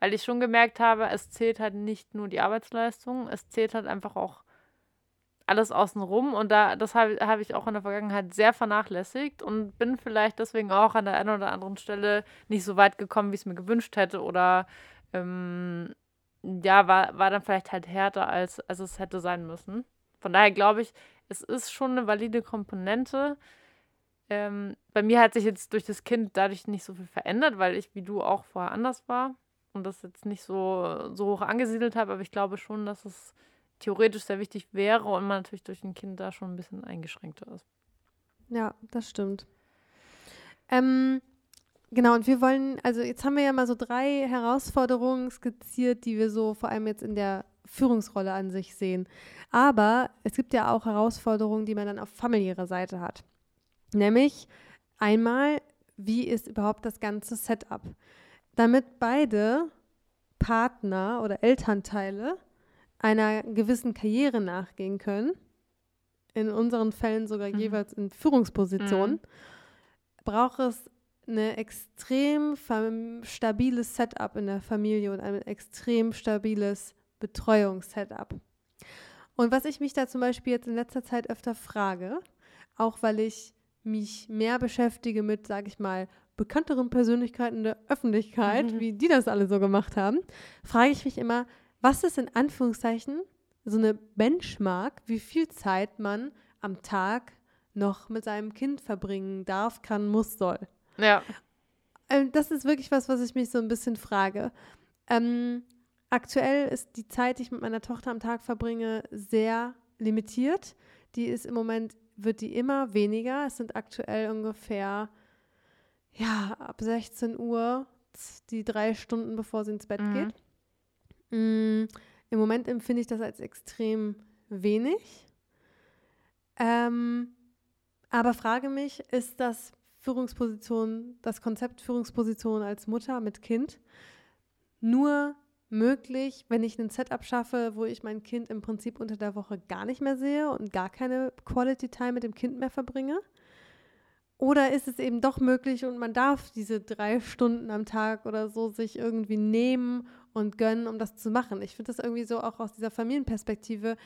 Weil ich schon gemerkt habe, es zählt halt nicht nur die Arbeitsleistung, es zählt halt einfach auch alles außenrum. Und da, das habe habe ich auch in der Vergangenheit sehr vernachlässigt und bin vielleicht deswegen auch an der einen oder anderen Stelle nicht so weit gekommen, wie ich es mir gewünscht hätte. Oder ähm, ja, war, war dann vielleicht halt härter, als, als es hätte sein müssen. Von daher glaube ich, es ist schon eine valide Komponente. Ähm, bei mir hat sich jetzt durch das Kind dadurch nicht so viel verändert, weil ich wie du auch vorher anders war und das jetzt nicht so, so hoch angesiedelt habe. Aber ich glaube schon, dass es theoretisch sehr wichtig wäre und man natürlich durch ein Kind da schon ein bisschen eingeschränkter ist. Ja, das stimmt. Ähm, genau, und wir wollen, also jetzt haben wir ja mal so drei Herausforderungen skizziert, die wir so vor allem jetzt in der Führungsrolle an sich sehen. Aber es gibt ja auch Herausforderungen, die man dann auf familiärer Seite hat. Nämlich einmal, wie ist überhaupt das ganze Setup? Damit beide Partner oder Elternteile einer gewissen Karriere nachgehen können, in unseren Fällen sogar Mhm. jeweils in Führungspositionen, Mhm. braucht es eine extrem stabiles Setup in der Familie und ein extrem stabiles Betreuungssetup. Und was ich mich da zum Beispiel jetzt in letzter Zeit öfter frage, auch weil ich mich mehr beschäftige mit, sage ich mal, bekannteren Persönlichkeiten der Öffentlichkeit, Mhm. wie die das alle so gemacht haben, frage ich mich immer, was ist in Anführungszeichen so eine Benchmark, wie viel Zeit man am Tag noch mit seinem Kind verbringen darf, kann, muss, soll. Ja, Ähm, das ist wirklich was, was ich mich so ein bisschen frage. Ähm, aktuell ist die Zeit, die ich mit meiner Tochter am Tag verbringe, sehr limitiert. Die ist im Moment, wird die immer weniger. Es sind aktuell ungefähr, ja, ab 16 Uhr, die drei Stunden, bevor sie ins Bett Mhm. geht. Mm, Im Moment empfinde ich das als extrem wenig. Ähm, aber frage mich, ist das Führungsposition, das Konzept Führungsposition als Mutter mit Kind nur möglich, wenn ich ein Setup schaffe, wo ich mein Kind im Prinzip unter der Woche gar nicht mehr sehe und gar keine Quality Time mit dem Kind mehr verbringe? Oder ist es eben doch möglich und man darf diese drei Stunden am Tag oder so sich irgendwie nehmen und gönnen, um das zu machen? Ich finde das irgendwie so auch aus dieser Familienperspektive.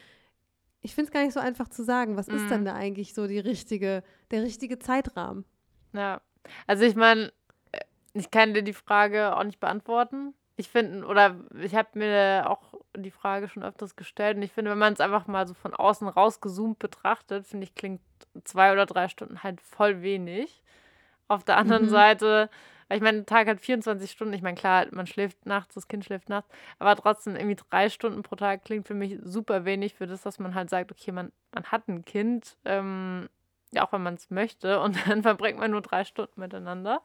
Ich finde es gar nicht so einfach zu sagen, was ist Mhm. denn da eigentlich so die richtige, der richtige Zeitrahmen? Ja, also ich meine, ich kann dir die Frage auch nicht beantworten. Ich finde, oder ich habe mir auch die Frage schon öfters gestellt und ich finde, wenn man es einfach mal so von außen rausgezoomt betrachtet, finde ich, klingt zwei oder drei Stunden halt voll wenig. Auf der anderen Mhm. Seite, ich meine, ein Tag hat 24 Stunden. Ich meine, klar, man schläft nachts, das Kind schläft nachts, aber trotzdem irgendwie drei Stunden pro Tag klingt für mich super wenig für das, dass man halt sagt, okay, man, man hat ein Kind, ähm, ja, auch wenn man es möchte, und dann verbringt man nur drei Stunden miteinander.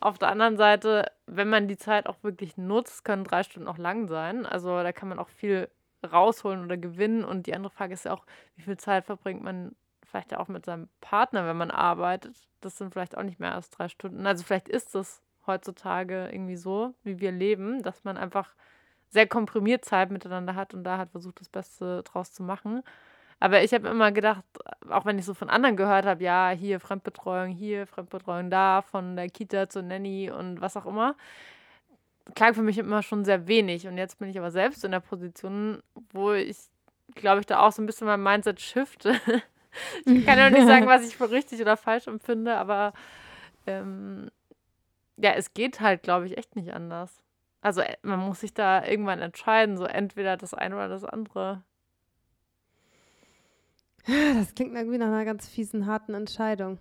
Auf der anderen Seite, wenn man die Zeit auch wirklich nutzt, können drei Stunden auch lang sein. Also da kann man auch viel rausholen oder gewinnen. Und die andere Frage ist ja auch, wie viel Zeit verbringt man vielleicht auch mit seinem Partner, wenn man arbeitet. Das sind vielleicht auch nicht mehr als drei Stunden. Also vielleicht ist es heutzutage irgendwie so, wie wir leben, dass man einfach sehr komprimiert Zeit miteinander hat und da hat versucht, das Beste draus zu machen. Aber ich habe immer gedacht, auch wenn ich so von anderen gehört habe, ja, hier Fremdbetreuung, hier Fremdbetreuung da, von der Kita zur Nanny und was auch immer, klang für mich immer schon sehr wenig. Und jetzt bin ich aber selbst in der Position, wo ich, glaube ich, da auch so ein bisschen mein Mindset shifte. ich kann ja nicht sagen, was ich für richtig oder falsch empfinde, aber ähm, ja, es geht halt, glaube ich, echt nicht anders. Also äh, man muss sich da irgendwann entscheiden, so entweder das eine oder das andere. Das klingt irgendwie nach einer ganz fiesen, harten Entscheidung.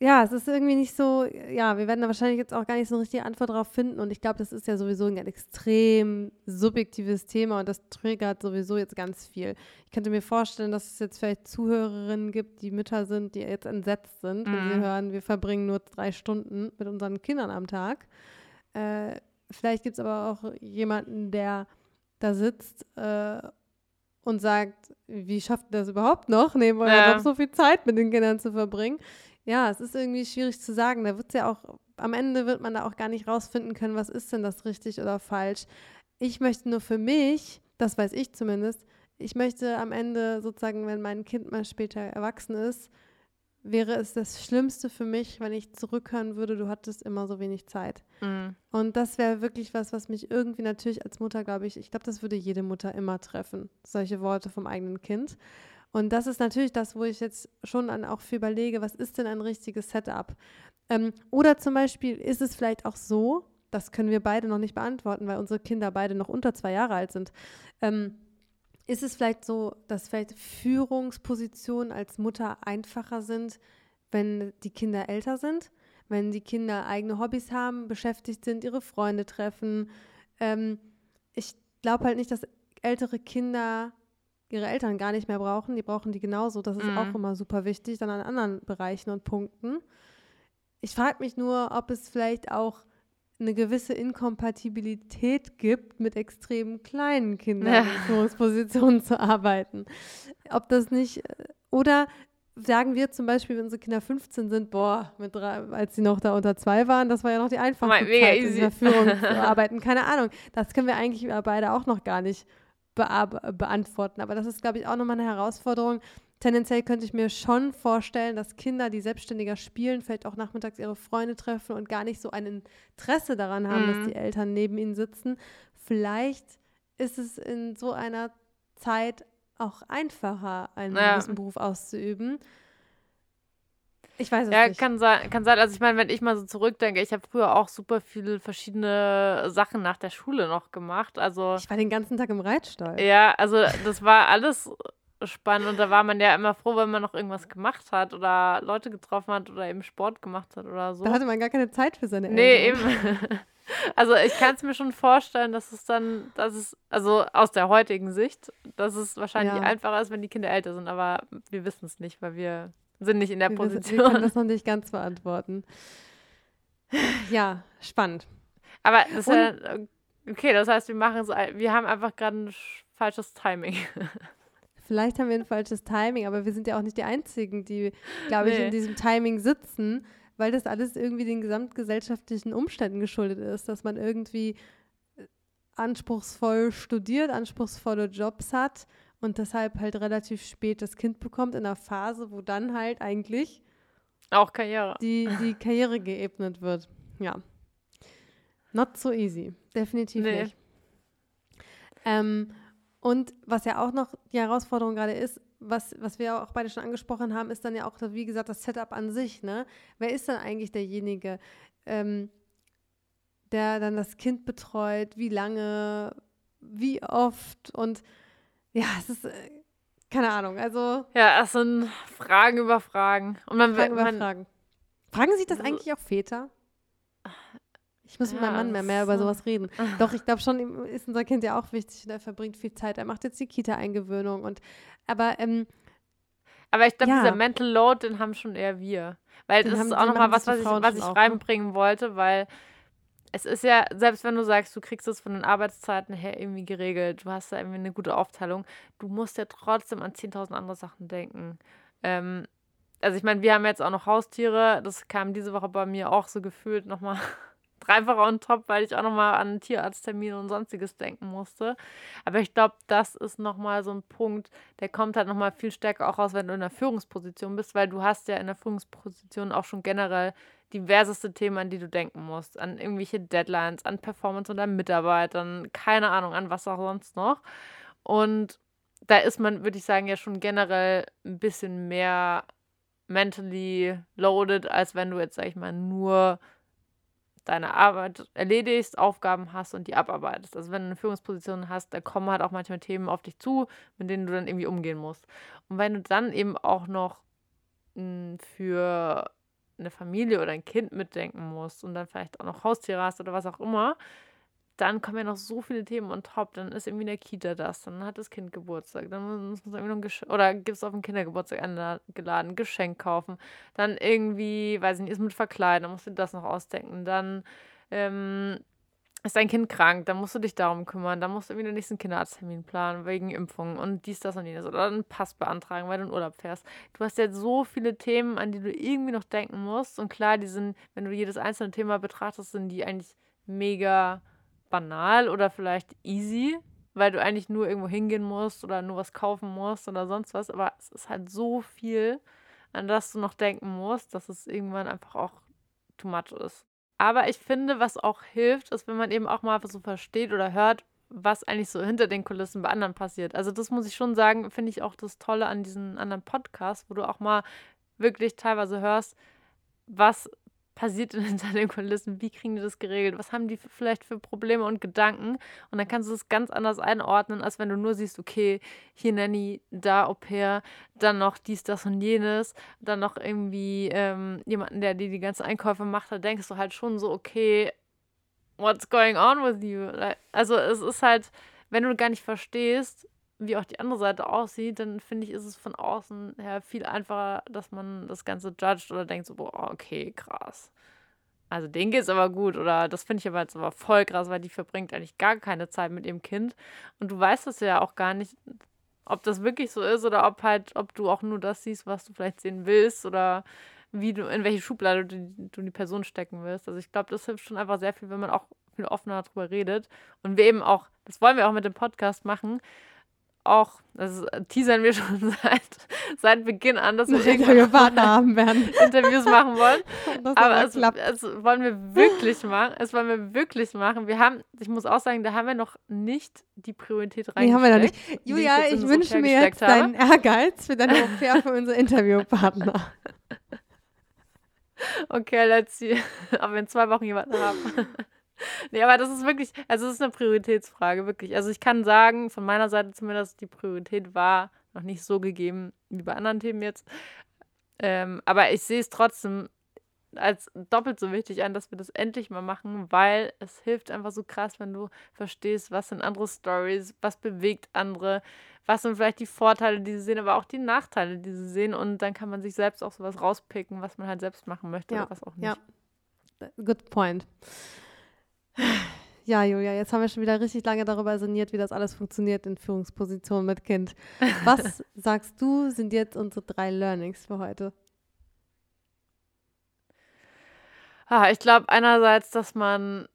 Ja, es ist irgendwie nicht so, ja, wir werden da wahrscheinlich jetzt auch gar nicht so eine richtige Antwort drauf finden und ich glaube, das ist ja sowieso ein extrem subjektives Thema und das triggert sowieso jetzt ganz viel. Ich könnte mir vorstellen, dass es jetzt vielleicht Zuhörerinnen gibt, die Mütter sind, die jetzt entsetzt sind, mhm. wenn sie hören, wir verbringen nur drei Stunden mit unseren Kindern am Tag. Äh, vielleicht gibt es aber auch jemanden, der da sitzt äh, und sagt, wie schafft ihr das überhaupt noch, neben eurem ja. Job so viel Zeit mit den Kindern zu verbringen? Ja, es ist irgendwie schwierig zu sagen. Da wird es ja auch, am Ende wird man da auch gar nicht rausfinden können, was ist denn das richtig oder falsch. Ich möchte nur für mich, das weiß ich zumindest, ich möchte am Ende sozusagen, wenn mein Kind mal später erwachsen ist, wäre es das Schlimmste für mich, wenn ich zurückhören würde, du hattest immer so wenig Zeit. Mhm. Und das wäre wirklich was, was mich irgendwie natürlich als Mutter, glaube ich, ich glaube, das würde jede Mutter immer treffen, solche Worte vom eigenen Kind. Und das ist natürlich das, wo ich jetzt schon an auch viel überlege, was ist denn ein richtiges Setup? Ähm, oder zum Beispiel ist es vielleicht auch so, das können wir beide noch nicht beantworten, weil unsere Kinder beide noch unter zwei Jahre alt sind. Ähm, ist es vielleicht so, dass vielleicht Führungspositionen als Mutter einfacher sind, wenn die Kinder älter sind, wenn die Kinder eigene Hobbys haben, beschäftigt sind, ihre Freunde treffen? Ähm, ich glaube halt nicht, dass ältere Kinder ihre Eltern gar nicht mehr brauchen. Die brauchen die genauso. Das ist mhm. auch immer super wichtig, dann an anderen Bereichen und Punkten. Ich frage mich nur, ob es vielleicht auch eine gewisse Inkompatibilität gibt, mit extrem kleinen Kindern ja. in Führungspositionen zu arbeiten. Ob das nicht, oder sagen wir zum Beispiel, wenn unsere Kinder 15 sind, boah, mit drei, als sie noch da unter zwei waren, das war ja noch die einfachste Zeit, in der Führung zu arbeiten. Keine Ahnung, das können wir eigentlich beide auch noch gar nicht beantworten. Aber das ist, glaube ich, auch nochmal eine Herausforderung, tendenziell könnte ich mir schon vorstellen, dass Kinder, die selbstständiger spielen, vielleicht auch nachmittags ihre Freunde treffen und gar nicht so ein Interesse daran haben, mhm. dass die Eltern neben ihnen sitzen. Vielleicht ist es in so einer Zeit auch einfacher, einen ja. gewissen Beruf auszuüben. Ich weiß es ja, nicht. Ja, kann sein, kann sein. Also ich meine, wenn ich mal so zurückdenke, ich habe früher auch super viele verschiedene Sachen nach der Schule noch gemacht. Also ich war den ganzen Tag im Reitstall. Ja, also das war alles spannend und da war man ja immer froh, wenn man noch irgendwas gemacht hat oder Leute getroffen hat oder eben Sport gemacht hat oder so. Da hatte man gar keine Zeit für seine Eltern. Nee, eben. Also ich kann es mir schon vorstellen, dass es dann, dass es, also aus der heutigen Sicht, dass es wahrscheinlich ja. einfacher ist, wenn die Kinder älter sind, aber wir wissen es nicht, weil wir sind nicht in der wir Position. Wir können das noch nicht ganz beantworten. Ja, spannend. Aber das ist ja, okay, das heißt, wir machen so, wir haben einfach gerade ein falsches Timing. Vielleicht haben wir ein falsches Timing, aber wir sind ja auch nicht die Einzigen, die, glaube ich, in diesem Timing sitzen, weil das alles irgendwie den gesamtgesellschaftlichen Umständen geschuldet ist, dass man irgendwie äh, anspruchsvoll studiert, anspruchsvolle Jobs hat und deshalb halt relativ spät das Kind bekommt in einer Phase, wo dann halt eigentlich auch Karriere. Die, die Karriere geebnet wird. Ja. Not so easy. Definitiv nee. nicht. Ähm, und was ja auch noch die Herausforderung gerade ist, was, was wir auch beide schon angesprochen haben, ist dann ja auch, wie gesagt, das Setup an sich. Ne? Wer ist dann eigentlich derjenige, ähm, der dann das Kind betreut? Wie lange? Wie oft? Und ja, es ist äh, keine Ahnung. Also ja, es sind Fragen über Fragen. Und man, Fragen über Fragen. Fragen sich das eigentlich auch Väter? Ich muss mit ja, meinem Mann mehr, mehr über sowas reden. Doch, ich glaube schon, ist unser Kind ja auch wichtig und er verbringt viel Zeit. Er macht jetzt die Kita-Eingewöhnung und aber ähm, aber ich glaube, ja. dieser Mental Load, den haben schon eher wir. Weil den das haben, ist auch nochmal was, was ich, was ich ne? reinbringen wollte, weil es ist ja, selbst wenn du sagst, du kriegst es von den Arbeitszeiten her irgendwie geregelt, du hast da irgendwie eine gute Aufteilung, du musst ja trotzdem an 10.000 andere Sachen denken. Ähm, also ich meine, wir haben jetzt auch noch Haustiere, das kam diese Woche bei mir auch so gefühlt nochmal dreifacher on top, weil ich auch nochmal an Tierarzttermine und sonstiges denken musste. Aber ich glaube, das ist nochmal so ein Punkt, der kommt halt nochmal viel stärker auch raus, wenn du in der Führungsposition bist, weil du hast ja in der Führungsposition auch schon generell diverseste Themen, an die du denken musst. An irgendwelche Deadlines, an Performance oder Mitarbeitern, keine Ahnung, an was auch sonst noch. Und da ist man, würde ich sagen, ja schon generell ein bisschen mehr mentally loaded, als wenn du jetzt, sag ich mal, nur deine Arbeit erledigst, Aufgaben hast und die abarbeitest. Also wenn du eine Führungsposition hast, da kommen halt auch manchmal Themen auf dich zu, mit denen du dann irgendwie umgehen musst. Und wenn du dann eben auch noch hm, für eine Familie oder ein Kind mitdenken musst und dann vielleicht auch noch Haustiere hast oder was auch immer, dann kommen ja noch so viele Themen on top. Dann ist irgendwie in der Kita das, dann hat das Kind Geburtstag, dann muss man irgendwie noch ein oder gibt es auf den Kindergeburtstag eingeladen, Geschenk kaufen, dann irgendwie, weiß ich nicht, ist mit verkleiden, dann musst du das noch ausdenken, dann ähm, ist dein Kind krank, dann musst du dich darum kümmern, dann musst du irgendwie den nächsten Kinderarzttermin planen wegen Impfungen und dies, das und jenes oder einen Pass beantragen, weil du in Urlaub fährst. Du hast jetzt so viele Themen, an die du irgendwie noch denken musst und klar, die sind, wenn du jedes einzelne Thema betrachtest, sind die eigentlich mega banal oder vielleicht easy, weil du eigentlich nur irgendwo hingehen musst oder nur was kaufen musst oder sonst was, aber es ist halt so viel, an das du noch denken musst, dass es irgendwann einfach auch too much ist. Aber ich finde, was auch hilft, ist, wenn man eben auch mal so versteht oder hört, was eigentlich so hinter den Kulissen bei anderen passiert. Also das muss ich schon sagen, finde ich auch das Tolle an diesen anderen Podcasts, wo du auch mal wirklich teilweise hörst, was passiert hinter den Kulissen? Wie kriegen die das geregelt? Was haben die vielleicht für Probleme und Gedanken? Und dann kannst du es ganz anders einordnen, als wenn du nur siehst, okay, hier Nanny, da Au pair, dann noch dies, das und jenes, dann noch irgendwie ähm, jemanden, der dir die ganzen Einkäufe macht. Da denkst du halt schon so, okay, what's going on with you? Also es ist halt, wenn du gar nicht verstehst, wie auch die andere Seite aussieht, dann finde ich, ist es von außen her viel einfacher, dass man das Ganze judgt oder denkt so, boah, okay, krass. Also denen geht es aber gut oder das finde ich aber jetzt aber voll krass, weil die verbringt eigentlich gar keine Zeit mit ihrem Kind und du weißt es ja auch gar nicht, ob das wirklich so ist oder ob halt, ob du auch nur das siehst, was du vielleicht sehen willst oder wie du, in welche Schublade du, du die Person stecken willst. Also ich glaube, das hilft schon einfach sehr viel, wenn man auch viel offener darüber redet und wir eben auch, das wollen wir auch mit dem Podcast machen, auch, das teasern wir schon seit, seit Beginn an, dass wir Interviewpartner haben werden. Interviews machen wollen. aber es, es, wollen wir wirklich machen. Es wollen wir wirklich machen. Wir haben, ich muss auch sagen, da haben wir noch nicht die Priorität reingesteckt. Nee, haben wir noch nicht. Julia, ich, ich wünsche mir jetzt habe. deinen Ehrgeiz für deine Au für unsere Interviewpartner. okay, let's see, wir in zwei Wochen jemanden haben. Nee, aber das ist wirklich, also es ist eine Prioritätsfrage, wirklich. Also ich kann sagen, von meiner Seite zumindest, die Priorität war noch nicht so gegeben wie bei anderen Themen jetzt. Ähm, aber ich sehe es trotzdem als doppelt so wichtig an, dass wir das endlich mal machen, weil es hilft einfach so krass, wenn du verstehst, was sind andere Stories, was bewegt andere, was sind vielleicht die Vorteile, die sie sehen, aber auch die Nachteile, die sie sehen und dann kann man sich selbst auch sowas rauspicken, was man halt selbst machen möchte ja, oder was auch nicht. Ja, good point. Ja, Julia, jetzt haben wir schon wieder richtig lange darüber sinniert, wie das alles funktioniert in Führungspositionen mit Kind. Was sagst du, sind jetzt unsere drei Learnings für heute? Ah, ich glaube einerseits, dass man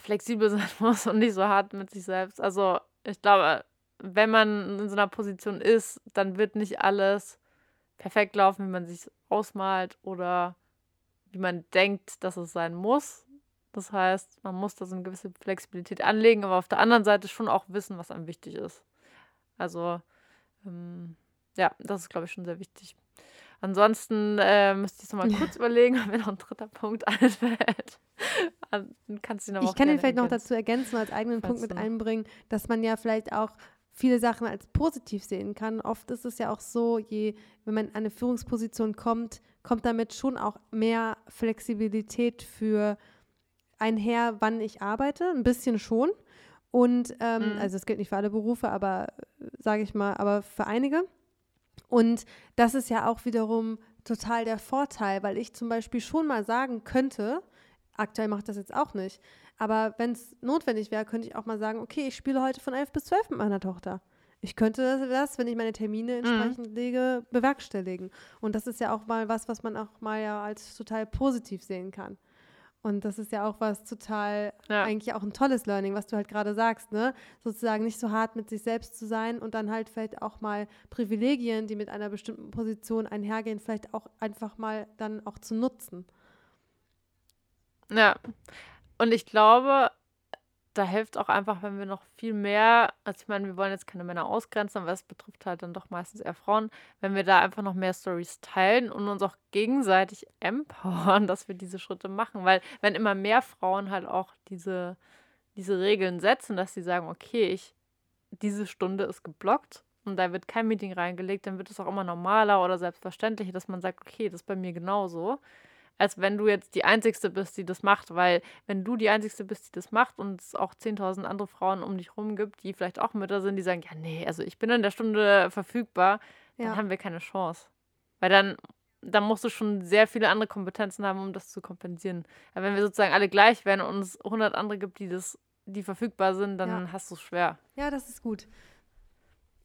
flexibel sein muss und nicht so hart mit sich selbst. Also ich glaube, wenn man in so einer Position ist, dann wird nicht alles perfekt laufen, wie man sich ausmalt oder wie man denkt, dass es sein muss, das heißt, man muss da so eine gewisse Flexibilität anlegen, aber auf der anderen Seite schon auch wissen, was einem wichtig ist. Also, ähm, ja, das ist, glaube ich, schon sehr wichtig. Ansonsten äh, müsste ich es nochmal kurz überlegen, ob mir noch ein dritter Punkt einfällt. Kannst du noch ich kann den vielleicht noch dazu ergänzen, als eigenen Punkt mit einbringen, dass man ja vielleicht auch viele Sachen als positiv sehen kann. Oft ist es ja auch so, je, wenn man in eine Führungsposition kommt, kommt damit schon auch mehr Flexibilität für einher, wann ich arbeite, ein bisschen schon. Und ähm, mhm. also es gilt nicht für alle Berufe, aber sage ich mal, aber für einige. Und das ist ja auch wiederum total der Vorteil, weil ich zum Beispiel schon mal sagen könnte, aktuell mache ich das jetzt auch nicht, aber wenn es notwendig wäre, könnte ich auch mal sagen, okay, ich spiele heute von 11 bis 12 mit meiner Tochter. Ich könnte das, wenn ich meine Termine mhm. entsprechend mhm. lege, bewerkstelligen. Und das ist ja auch mal was, was man auch mal ja als total positiv sehen kann. Und das ist ja auch was total, Ja. eigentlich auch ein tolles Learning, was du halt gerade sagst, ne? Sozusagen nicht so hart mit sich selbst zu sein und dann halt vielleicht auch mal Privilegien, die mit einer bestimmten Position einhergehen, vielleicht auch einfach mal dann auch zu nutzen. Ja. Und ich glaube, da hilft auch einfach, wenn wir noch viel mehr, also ich meine, wir wollen jetzt keine Männer ausgrenzen, aber es betrifft halt dann doch meistens eher Frauen, wenn wir da einfach noch mehr Stories teilen und uns auch gegenseitig empowern, dass wir diese Schritte machen. Weil wenn immer mehr Frauen halt auch diese, diese Regeln setzen, dass sie sagen, okay, ich, diese Stunde ist geblockt und da wird kein Meeting reingelegt, dann wird es auch immer normaler oder selbstverständlicher, dass man sagt, okay, das ist bei mir genauso als wenn du jetzt die Einzigste bist, die das macht. Weil wenn du die Einzigste bist, die das macht und es auch 10.000 andere Frauen um dich rum gibt, die vielleicht auch Mütter sind, die sagen, ja, nee, also ich bin in der Stunde verfügbar, dann Ja. haben wir keine Chance. Weil dann, dann musst du schon sehr viele andere Kompetenzen haben, um das zu kompensieren. Aber wenn wir sozusagen alle gleich wären und es 100 andere gibt, die das die verfügbar sind, dann Ja. hast du es schwer. Ja, das ist gut.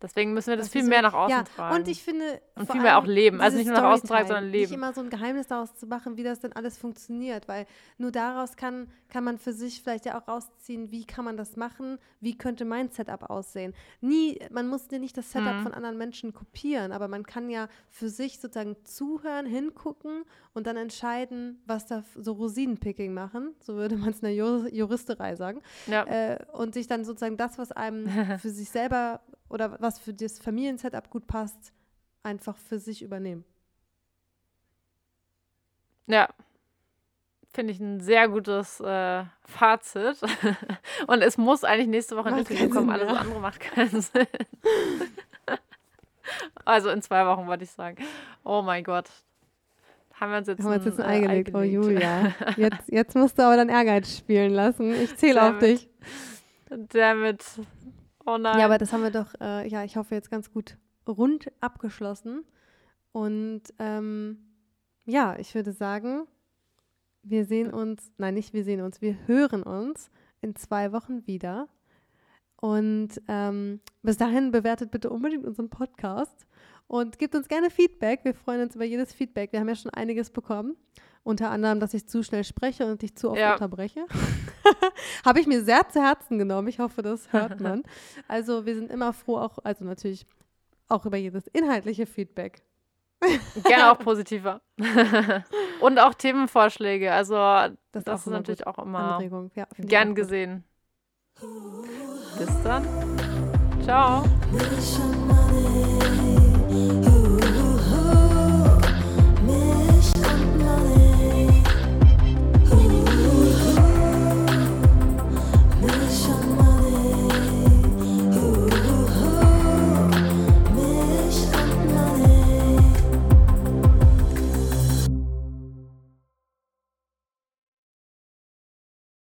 Deswegen müssen wir das, Das viel mehr so- nach außen ja, tragen. Und ich finde. Und viel mehr auch leben. Also nicht nur nach außen tragen, sondern leben. Nicht immer so ein Geheimnis daraus zu machen, wie das denn alles funktioniert, weil nur daraus kann, kann man für sich vielleicht ja auch rausziehen, wie kann man das machen, wie könnte mein Setup aussehen. Nie, man muss ja nicht das Setup Mhm. von anderen Menschen kopieren, aber man kann ja für sich sozusagen zuhören, hingucken und dann entscheiden, was da so Rosinenpicking machen, so würde man es in der Jur Juristerei sagen ja. äh, und sich dann sozusagen das, was einem für sich selber oder was für das Familiensetup gut passt, einfach für sich übernehmen. Ja, finde ich ein sehr gutes äh, Fazit. Und es muss eigentlich nächste Woche ein Interview kommen. Alles mehr. andere macht keinen Sinn. Also in zwei Wochen wollte ich sagen. Oh mein Gott. Haben wir uns jetzt Haben wir uns jetzt ein äh, Ei gelegt, oh Julia. Jetzt, jetzt musst du aber deinen Ehrgeiz spielen lassen. Ich zähle auf dich. Damit. Oh nein. Ja, aber das haben wir doch, äh, ja, ich hoffe jetzt ganz gut rund abgeschlossen. Und ähm, ja, ich würde sagen, wir sehen uns, nein, nicht wir sehen uns, wir hören uns in zwei Wochen wieder. Und ähm, bis dahin bewertet bitte unbedingt unseren Podcast und gebt uns gerne Feedback. Wir freuen uns über jedes Feedback. Wir haben ja schon einiges bekommen. Unter anderem, dass ich zu schnell spreche und dich zu oft Ja. unterbreche. Habe ich mir sehr zu Herzen genommen. Ich hoffe, das hört man. Also wir sind immer froh, auch, also natürlich auch über jedes inhaltliche Feedback. Gerne auch positiver. Und auch Themenvorschläge. Also das, Das ist auch ist natürlich gut. auch immer Anregung. Ja, auch gern gut. gesehen. Bis dann. Ciao.